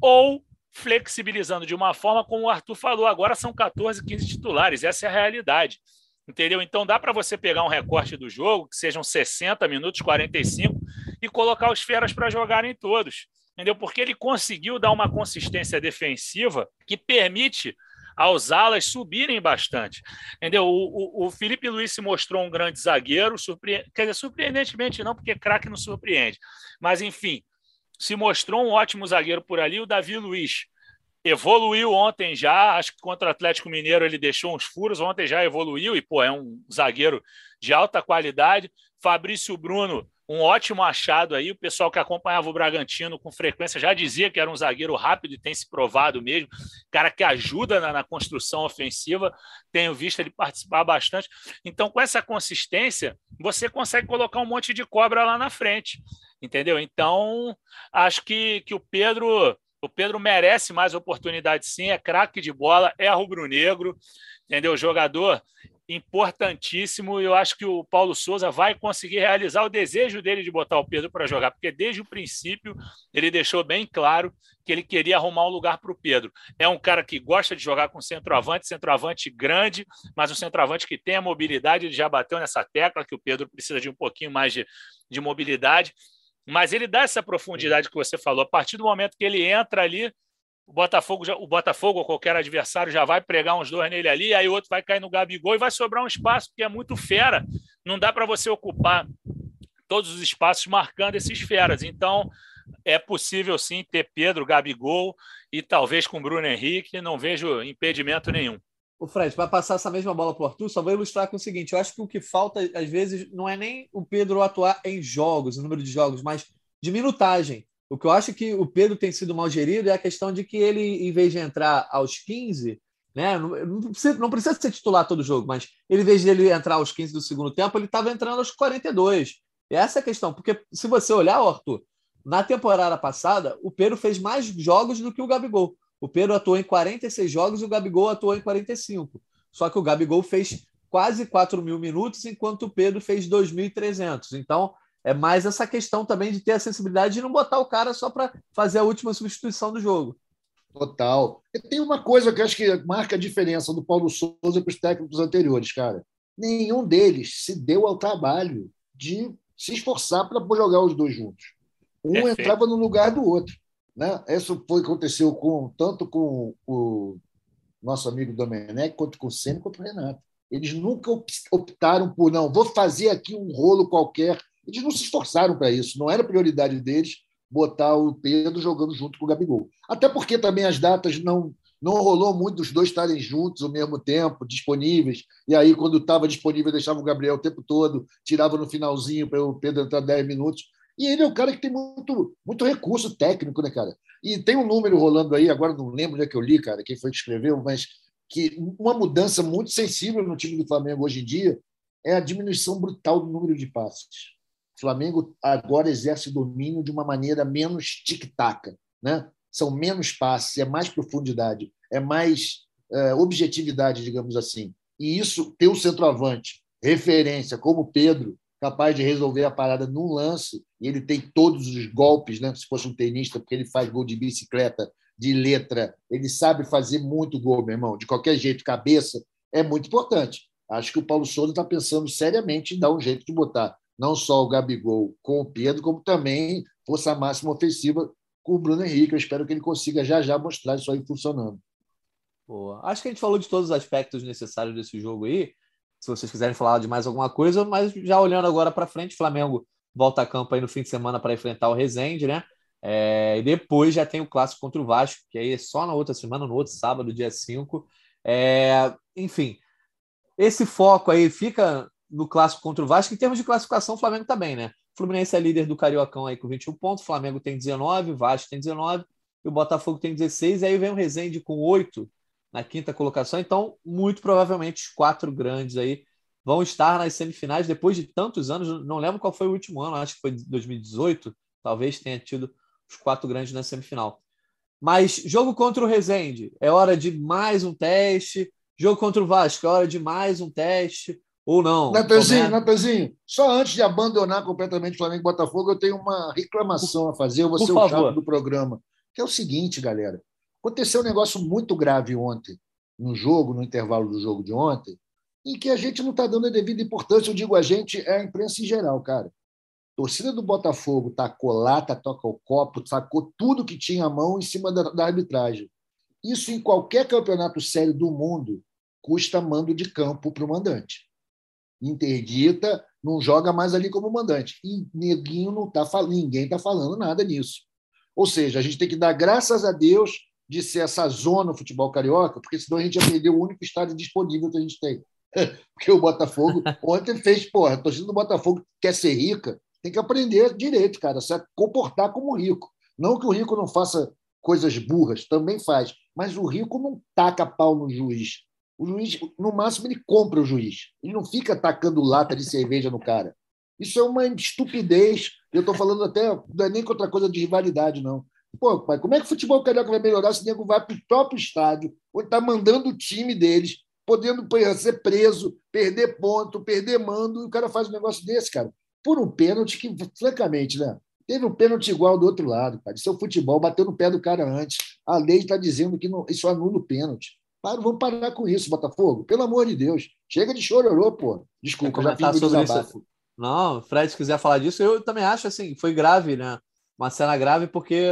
ou flexibilizando de uma forma como o Arthur falou, agora são 14, 15 titulares, essa é a realidade. Entendeu? Então dá para você pegar um recorte do jogo, que sejam 60 minutos, 45, e colocar os feras para jogarem todos. Entendeu? Porque ele conseguiu dar uma consistência defensiva que permite aos alas subirem bastante. Entendeu? O, o, o Felipe Luiz se mostrou um grande zagueiro, surpre... quer dizer, surpreendentemente não, porque craque não surpreende. Mas, enfim, se mostrou um ótimo zagueiro por ali. O Davi Luiz evoluiu ontem já, acho que contra o Atlético Mineiro ele deixou uns furos, ontem já evoluiu e, pô, é um zagueiro de alta qualidade. Fabrício Bruno um ótimo achado aí. O pessoal que acompanhava o Bragantino com frequência já dizia que era um zagueiro rápido e tem se provado mesmo. Cara que ajuda na, na, construção ofensiva. Tenho visto ele participar bastante. Então, com essa consistência, você consegue colocar um monte de cobra lá na frente. Entendeu? Então, acho que, que o Pedro. O Pedro merece mais oportunidade, sim. É craque de bola, é rubro-negro, entendeu? Jogador importantíssimo eu acho que o Paulo Souza vai conseguir realizar o desejo dele de botar o Pedro para jogar, porque desde o princípio ele deixou bem claro que ele queria arrumar um lugar para o Pedro. É um cara que gosta de jogar com centroavante, centroavante grande, mas um centroavante que tem a mobilidade, ele já bateu nessa tecla que o Pedro precisa de um pouquinho mais de, de mobilidade, mas ele dá essa profundidade que você falou. A partir do momento que ele entra ali, o Botafogo, já, o Botafogo ou qualquer adversário já vai pregar uns dois nele ali, aí o outro vai cair no Gabigol e vai sobrar um espaço que é muito fera. Não dá para você ocupar todos os espaços marcando esses feras. Então, é possível sim ter Pedro, Gabigol e talvez com Bruno Henrique, não vejo impedimento nenhum. O Fred, para passar essa mesma bola para o Arthur, só vou ilustrar com o seguinte: eu acho que o que falta, às vezes, não é nem o Pedro atuar em jogos, o número de jogos, mas de minutagem. O que eu acho que o Pedro tem sido mal gerido é a questão de que ele, em vez de entrar aos 15, né, não, precisa, não precisa ser titular todo jogo, mas ele, em vez de ele entrar aos 15 do segundo tempo, ele estava entrando aos 42. E essa é a questão, porque se você olhar, Arthur, na temporada passada, o Pedro fez mais jogos do que o Gabigol. O Pedro atuou em 46 jogos e o Gabigol atuou em 45. Só que o Gabigol fez quase 4 mil minutos, enquanto o Pedro fez 2.300. Então, é mais essa questão também de ter a sensibilidade de não botar o cara só para fazer a última substituição do jogo. Total. E tem uma coisa que acho que marca a diferença do Paulo Souza para os técnicos anteriores, cara. Nenhum deles se deu ao trabalho de se esforçar para jogar os dois juntos. Um Perfeito. entrava no lugar do outro. Né? Isso foi aconteceu com tanto com o nosso amigo Domenech, quanto com o Senna, quanto com o Renato. Eles nunca optaram por, não, vou fazer aqui um rolo qualquer eles não se esforçaram para isso, não era prioridade deles botar o Pedro jogando junto com o Gabigol. Até porque também as datas não não rolou muito dos dois estarem juntos ao mesmo tempo, disponíveis. E aí, quando estava disponível, deixava o Gabriel o tempo todo, tirava no finalzinho para o Pedro entrar 10 minutos. E ele é um cara que tem muito, muito recurso técnico, né, cara? E tem um número rolando aí, agora não lembro onde é que eu li, cara, quem foi que escreveu, mas que uma mudança muito sensível no time do Flamengo hoje em dia é a diminuição brutal do número de passes. O Flamengo agora exerce domínio de uma maneira menos tic-tac. Né? São menos passes, é mais profundidade, é mais é, objetividade, digamos assim. E isso, ter o centroavante, referência, como Pedro, capaz de resolver a parada num lance, e ele tem todos os golpes, né? se fosse um tenista, porque ele faz gol de bicicleta, de letra, ele sabe fazer muito gol, meu irmão, de qualquer jeito, cabeça, é muito importante. Acho que o Paulo Souza está pensando seriamente em dar um jeito de botar não só o Gabigol com o Pedro, como também força máxima ofensiva com o Bruno Henrique. Eu espero que ele consiga já já mostrar isso aí funcionando. Boa. Acho que a gente falou de todos os aspectos necessários desse jogo aí. Se vocês quiserem falar de mais alguma coisa, mas já olhando agora para frente, Flamengo volta a campo aí no fim de semana para enfrentar o Rezende, né? É, e depois já tem o clássico contra o Vasco, que aí é só na outra semana, no outro sábado, dia 5. É, enfim, esse foco aí fica no clássico contra o Vasco. Em termos de classificação, o Flamengo está bem, né? O Fluminense é líder do Cariocão aí com 21 pontos, o Flamengo tem 19, o Vasco tem 19 e o Botafogo tem 16. E aí vem o Rezende com 8 na quinta colocação. Então, muito provavelmente, os quatro grandes aí vão estar nas semifinais depois de tantos anos. Não lembro qual foi o último ano, acho que foi 2018. Talvez tenha tido os quatro grandes na semifinal. Mas jogo contra o Rezende é hora de mais um teste. Jogo contra o Vasco é hora de mais um teste ou não? Natanzinho, Natanzinho, só antes de abandonar completamente o Flamengo e Botafogo, eu tenho uma reclamação a fazer. Eu vou ser o chato do programa. Que é o seguinte, galera. Aconteceu um negócio muito grave ontem, no jogo, no intervalo do jogo de ontem, em que a gente não está dando a devida importância. Eu digo a gente, é a imprensa em geral, cara. A torcida do Botafogo tacou lata, toca o copo, sacou tudo que tinha à mão em cima da, da arbitragem. Isso em qualquer campeonato sério do mundo custa mando de campo para o mandante. Interdita, não joga mais ali como mandante. E neguinho não tá ninguém está falando nada nisso. Ou seja, a gente tem que dar graças a Deus de ser essa zona no futebol carioca, porque senão a gente ia perder o único estádio disponível que a gente tem. Porque o Botafogo ontem fez, porra, a torcida do Botafogo quer ser rica, tem que aprender direito, cara, se comportar como rico. Não que o rico não faça coisas burras, também faz, mas o rico não taca pau no juiz. O juiz, no máximo, ele compra o juiz. Ele não fica tacando lata de cerveja no cara. Isso é uma estupidez. Eu estou falando até, não é nem contra coisa de rivalidade, não. Pô, pai, como é que o futebol carioca vai melhorar se o nego vai para o próprio estádio, onde está mandando o time deles, podendo ser preso, perder ponto, perder mando, e o cara faz um negócio desse, cara. Por um pênalti que, francamente, né? Teve um pênalti igual do outro lado, cara. Isso é o futebol, bateu no pé do cara antes. A lei está dizendo que não, isso anula o pênalti. Para, vamos parar com isso, Botafogo. Pelo amor de Deus. Chega de chororô, pô. Desculpa, já fiz sobre isso. Não, Fred, se quiser falar disso, eu também acho assim, foi grave, né? Uma cena grave porque,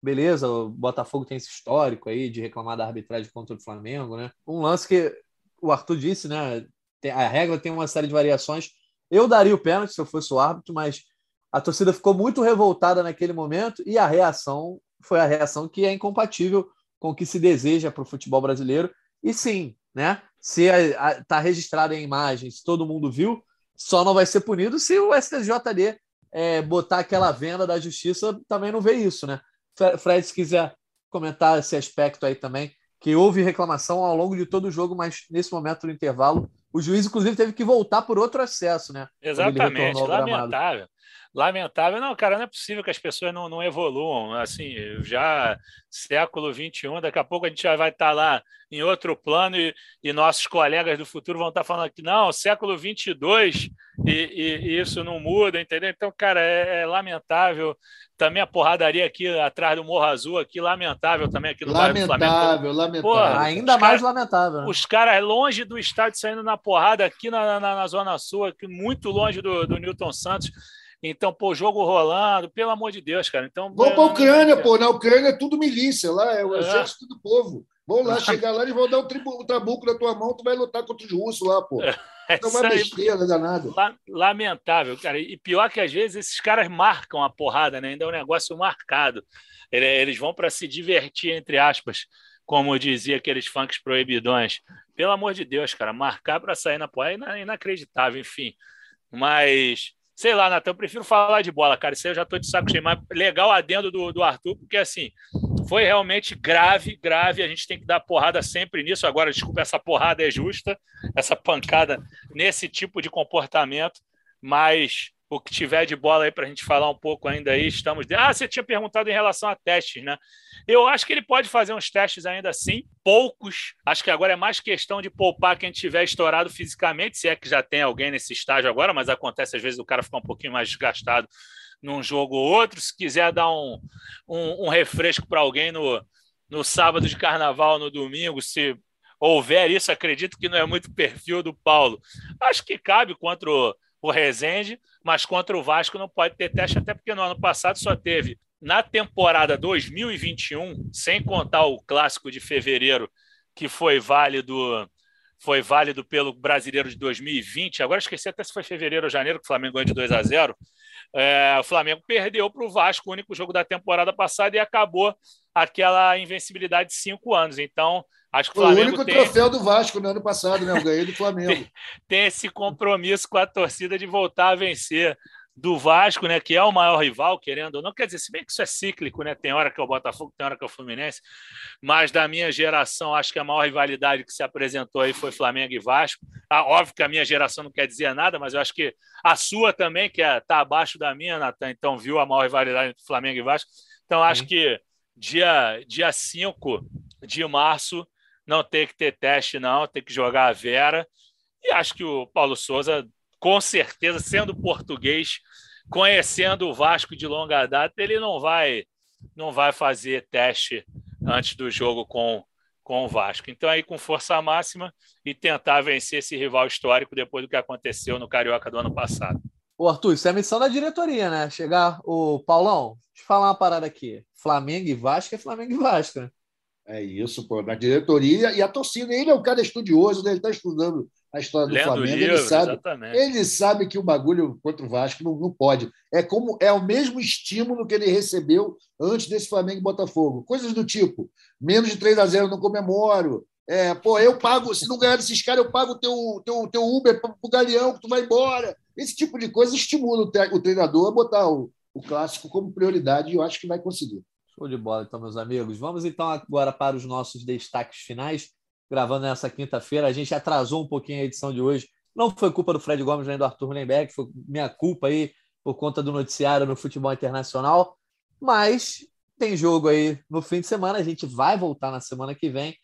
beleza, o Botafogo tem esse histórico aí de reclamar da arbitragem contra o Flamengo, né? Um lance que o Arthur disse, né? A regra tem uma série de variações. Eu daria o pênalti se eu fosse o árbitro, mas a torcida ficou muito revoltada naquele momento e a reação foi a reação que é incompatível com o que se deseja para o futebol brasileiro. E sim, né? Se está registrado em imagens, todo mundo viu, só não vai ser punido se o STJD é, botar aquela venda da justiça, também não vê isso, né? Fred, se quiser comentar esse aspecto aí também, que houve reclamação ao longo de todo o jogo, mas nesse momento, no intervalo, o juiz, inclusive, teve que voltar por outro acesso, né? Exatamente, lamentável. Lamentável, não, cara, não é possível que as pessoas não, não evoluam. Assim, já século XXI, daqui a pouco a gente já vai estar lá em outro plano e, e nossos colegas do futuro vão estar falando que não, século XXII e, e, e isso não muda, entendeu? Então, cara, é, é, lamentável. Também a porradaria aqui atrás do Morro Azul, aqui, lamentável também aqui no lamentável, bairro do Flamengo. Lamentável, Porra, Ainda mais cara, lamentável. Né? Os caras longe do estádio saindo na porrada aqui na, na, na Zona Sul, aqui, muito longe do, do Newton Santos. Então, pô, jogo rolando, pelo amor de Deus, cara. Então, Vamos para a Ucrânia, pô. Na Ucrânia é tudo milícia, lá é o é. exército do povo. Vamos lá, chegar lá, eles vão dar um, tribu, um trabuco na tua mão, tu vai lutar contra os russos lá, pô. É, então, uma besteira danada. Lamentável, cara. E pior que às vezes esses caras marcam a porrada, né? Ainda é um negócio marcado. Eles vão para se divertir, entre aspas, como dizia aqueles funks proibidões. Pelo amor de Deus, cara, marcar para sair na porrada é inacreditável, enfim. Mas Sei lá, Natan, eu prefiro falar de bola, cara. Isso aí eu já tô de saco cheio. Mas legal adendo do, do Arthur, porque assim, foi realmente grave, grave. A gente tem que dar porrada sempre nisso. Agora, desculpa, essa porrada é justa, essa pancada nesse tipo de comportamento. Mas o que tiver de bola aí para a gente falar um pouco ainda aí, estamos. Ah, você tinha perguntado em relação a testes, né? Eu acho que ele pode fazer uns testes ainda assim, poucos. Acho que agora é mais questão de poupar quem tiver estourado fisicamente, se é que já tem alguém nesse estágio agora, mas acontece às vezes o cara ficar um pouquinho mais desgastado num jogo ou outro. Se quiser dar um, um, um refresco para alguém no, no sábado de carnaval, no domingo, se houver isso, acredito que não é muito perfil do Paulo. Acho que cabe contra o o Rezende, mas contra o Vasco não pode ter teste, até porque no ano passado só teve na temporada 2021, sem contar o clássico de fevereiro, que foi válido foi válido pelo brasileiro de 2020. Agora esqueci até se foi fevereiro ou janeiro, que o Flamengo ganhou de 2 a 0. É, o Flamengo perdeu para o Vasco, o único jogo da temporada passada, e acabou aquela invencibilidade de cinco anos. Então, acho que o Flamengo. Foi o único tem... troféu do Vasco no ano passado, né? Eu ganhei do Flamengo. tem, tem esse compromisso com a torcida de voltar a vencer do Vasco, né, que é o maior rival, querendo ou não, quer dizer, se bem que isso é cíclico, né, tem hora que é o Botafogo, tem hora que é o Fluminense, mas da minha geração, acho que a maior rivalidade que se apresentou aí foi Flamengo e Vasco. Ah, óbvio que a minha geração não quer dizer nada, mas eu acho que a sua também, que está é, tá abaixo da minha, Natan, então viu a maior rivalidade entre Flamengo e Vasco. Então acho uhum. que dia, dia 5 de março não tem que ter teste, não, tem que jogar a Vera. E acho que o Paulo Souza, com certeza, sendo português, conhecendo o Vasco de longa data, ele não vai não vai fazer teste antes do jogo com, com o Vasco. Então, aí, com força máxima e tentar vencer esse rival histórico depois do que aconteceu no Carioca do ano passado. Ô, Arthur, isso é missão da diretoria, né? Chegar o Paulão, deixa eu falar uma parada aqui. Flamengo e Vasco é Flamengo e Vasco, né? É isso, pô, na diretoria e a torcida. Ele é um cara estudioso, né? ele está estudando a história do Lendo Flamengo. livro, ele, sabe, exatamente. ele sabe que o bagulho contra o Vasco não, não pode. É como é o mesmo estímulo que ele recebeu antes desse Flamengo e Botafogo. Coisas do tipo: menos de 3 a 0 não comemoro. É, pô, eu pago, se não ganhar desses caras, eu pago o teu, teu, teu Uber pro Galeão, que tu vai embora. Esse tipo de coisa estimula o, tre- o treinador a botar o, o clássico como prioridade e eu acho que vai conseguir. Show de bola, então, meus amigos. Vamos então agora para os nossos destaques finais. Gravando nessa quinta-feira, a gente atrasou um pouquinho a edição de hoje. Não foi culpa do Fred Gomes nem do Arthur Lemberg, foi minha culpa aí por conta do noticiário no futebol internacional. Mas tem jogo aí no fim de semana, a gente vai voltar na semana que vem.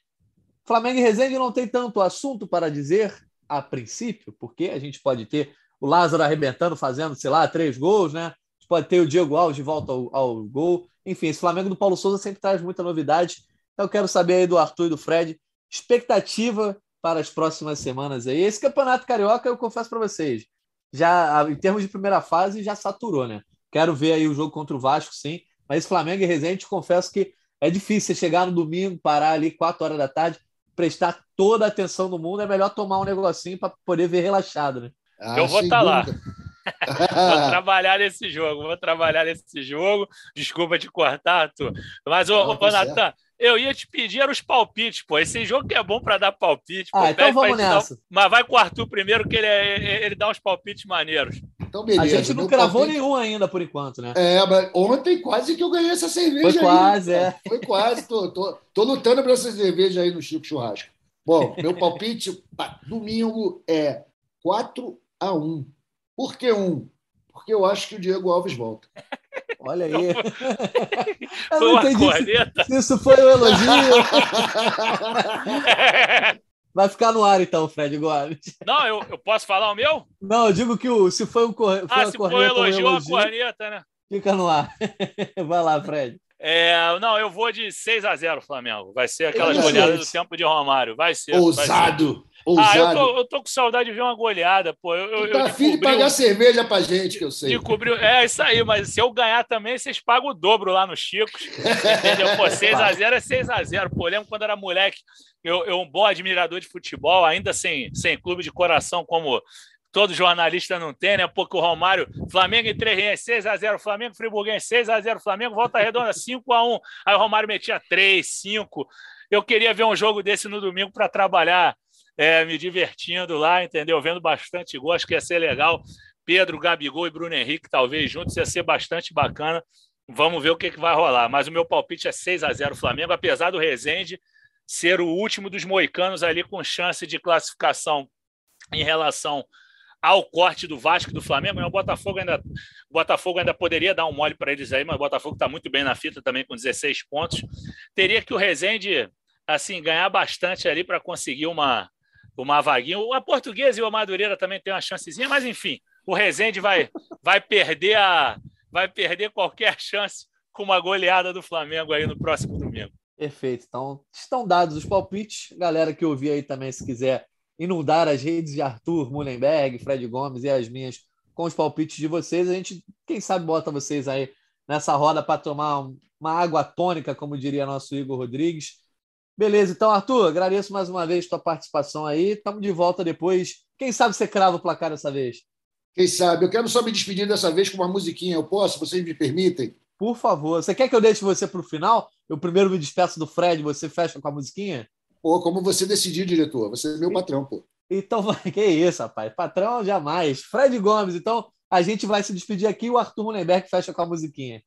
Flamengo e Resende não tem tanto assunto para dizer a princípio, porque a gente pode ter o Lázaro arrebentando, fazendo, sei lá, três gols, né? Pode ter o Diego Alves de volta ao, ao gol. Enfim, esse Flamengo do Paulo Souza sempre traz muita novidade. Então, eu quero saber aí do Arthur e do Fred, expectativa para as próximas semanas aí. Esse campeonato carioca, eu confesso para vocês, já em termos de primeira fase, já saturou, né? Quero ver aí o jogo contra o Vasco, sim. Mas esse Flamengo e Resende, confesso que é difícil você chegar no domingo, parar ali 4 horas da tarde, prestar toda a atenção do mundo. É melhor tomar um negocinho para poder ver relaxado, né? Ah, Eu vou sem tá lá. Vou trabalhar nesse jogo, vou trabalhar nesse jogo. Desculpa te cortar, Arthur. Mas, ô, Não, ô tá Natan, eu ia te pedir era os palpites, pô. Esse jogo que é bom para dar palpite. Pô. Ah, então Pede pra vamos gente dar nessa. Mas vai com o Arthur primeiro, que ele, é- ele dá uns palpites maneiros. Então, beleza. A gente não Meu cravou palpite- nenhum ainda por enquanto, né? É, mas ontem quase que eu ganhei essa cerveja Foi aí. quase, é. Foi quase. Tô, tô, tô lutando para essa cerveja aí no Chico Churrasco. Bom, meu palpite domingo é 4 a 1 Por que 1? Porque eu acho que o Diego Alves volta. Olha aí. Eu Foi uma se- corneta. se isso foi um elogio. Vai ficar no ar então, Fred Gomes. Não, eu, eu posso falar o meu? Não, eu digo que o, se foi um cor... foi Ah, se corneta, um elogio, uma elogio, corneta, né? fica no ar. Vai lá, Fred. É, não, eu vou de 6 a 0 Flamengo. Vai ser aquelas goleadas do tempo de Romário. Vai ser. Ousado. Ah, eu tô, eu tô com saudade de ver uma goleada, pô. Eu, eu, tá eu afim de pagar um- cerveja pra gente, que eu sei. descobri- É isso aí, mas se eu ganhar também, vocês pagam o dobro lá no Chicos. Entendeu? Pô, 6x0 é 6x0. Pô, lembro quando era moleque, eu, eu um bom admirador de futebol, ainda sem, sem clube de coração, como todo jornalista não tem, né? Porque o Romário, Flamengo em 3 6x0, Flamengo Friburguense 6x0, Flamengo volta redonda 5x1. Aí o Romário metia 3, 5. Eu queria ver um jogo desse no domingo para trabalhar, é, me divertindo lá, entendeu? Vendo bastante gol, acho que ia ser legal. Pedro, Gabigol e Bruno Henrique, talvez juntos, ia ser bastante bacana. Vamos ver o que, que vai rolar. Mas o meu palpite é 6 a 0 Flamengo, apesar do Rezende ser o último dos moicanos ali com chance de classificação em relação ao corte do Vasco e do Flamengo. O Botafogo ainda, o Botafogo ainda poderia dar um mole para eles aí, mas o Botafogo está muito bem na fita também com 16 pontos. Teria que o Rezende assim ganhar bastante ali para conseguir uma uma vaguinha. A Portuguesa e o Madureira também tem uma chancezinha, mas enfim, o Rezende vai vai perder a vai perder qualquer chance com uma goleada do Flamengo aí no próximo domingo. Perfeito. Então, estão dados os palpites. Galera que ouvir aí também, se quiser inundar as redes de Arthur Mullenberg, Fred Gomes e as minhas com os palpites de vocês, a gente, quem sabe, bota vocês aí nessa roda para tomar um- uma água tônica, como diria nosso Igor Rodrigues. Beleza, então, Arthur, agradeço mais uma vez tua participação aí. Estamos de volta depois. Quem sabe você crava o placar dessa vez? Quem sabe? Eu quero só me despedir dessa vez com uma musiquinha. Eu posso? Vocês me permitem? Por favor. Você quer que eu deixe você para o final? Eu primeiro me despeço do Fred, você fecha com a musiquinha? Pô, como você decidir, diretor. Você é meu patrão, pô. Então, que isso, rapaz. Patrão jamais. Fred Gomes, então a gente vai se despedir aqui e o Arthur Mullenberg fecha com a musiquinha.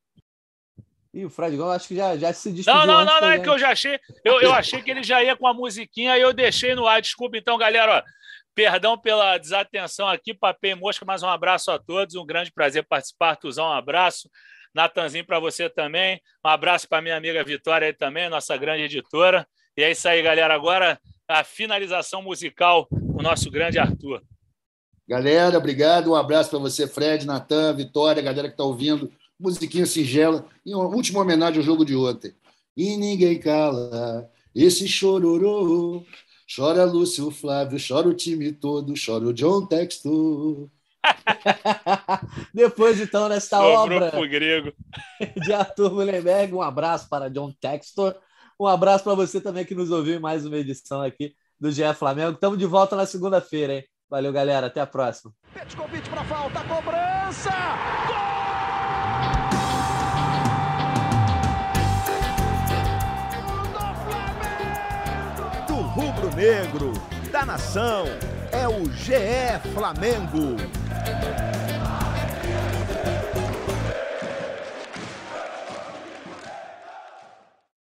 E o Fred Gomes acho que já, já se despediu. Não, não, antes não, não, é que eu já achei. Eu, eu achei que ele já ia com a musiquinha e eu deixei no ar. Desculpa, então, galera. ó, perdão pela desatenção aqui, Papei Mosca, mas um abraço a todos. Um grande prazer participar. Artuzão, um abraço. Natanzinho para você também. Um abraço para minha amiga Vitória aí também, nossa grande editora. E é isso aí, galera. Agora a finalização musical o nosso grande Arthur. Galera, obrigado. Um abraço para você, Fred, Natan, Vitória, galera que está ouvindo. Musiquinha singela. E uma última homenagem ao jogo de ontem. E ninguém cala esse chororô. Chora Lúcio Flávio, chora o time todo, chora o John Textor. Depois, então, nessa obra grego. de Arthur Mullenberg, um abraço para John Textor. Um abraço para você também que nos ouviu em mais uma edição aqui do GE Flamengo. Estamos de volta na segunda-feira, hein? Valeu, galera. Até a próxima. Petkovic para falta, cobrança! Do rubro-negro, da nação, é o GE Flamengo.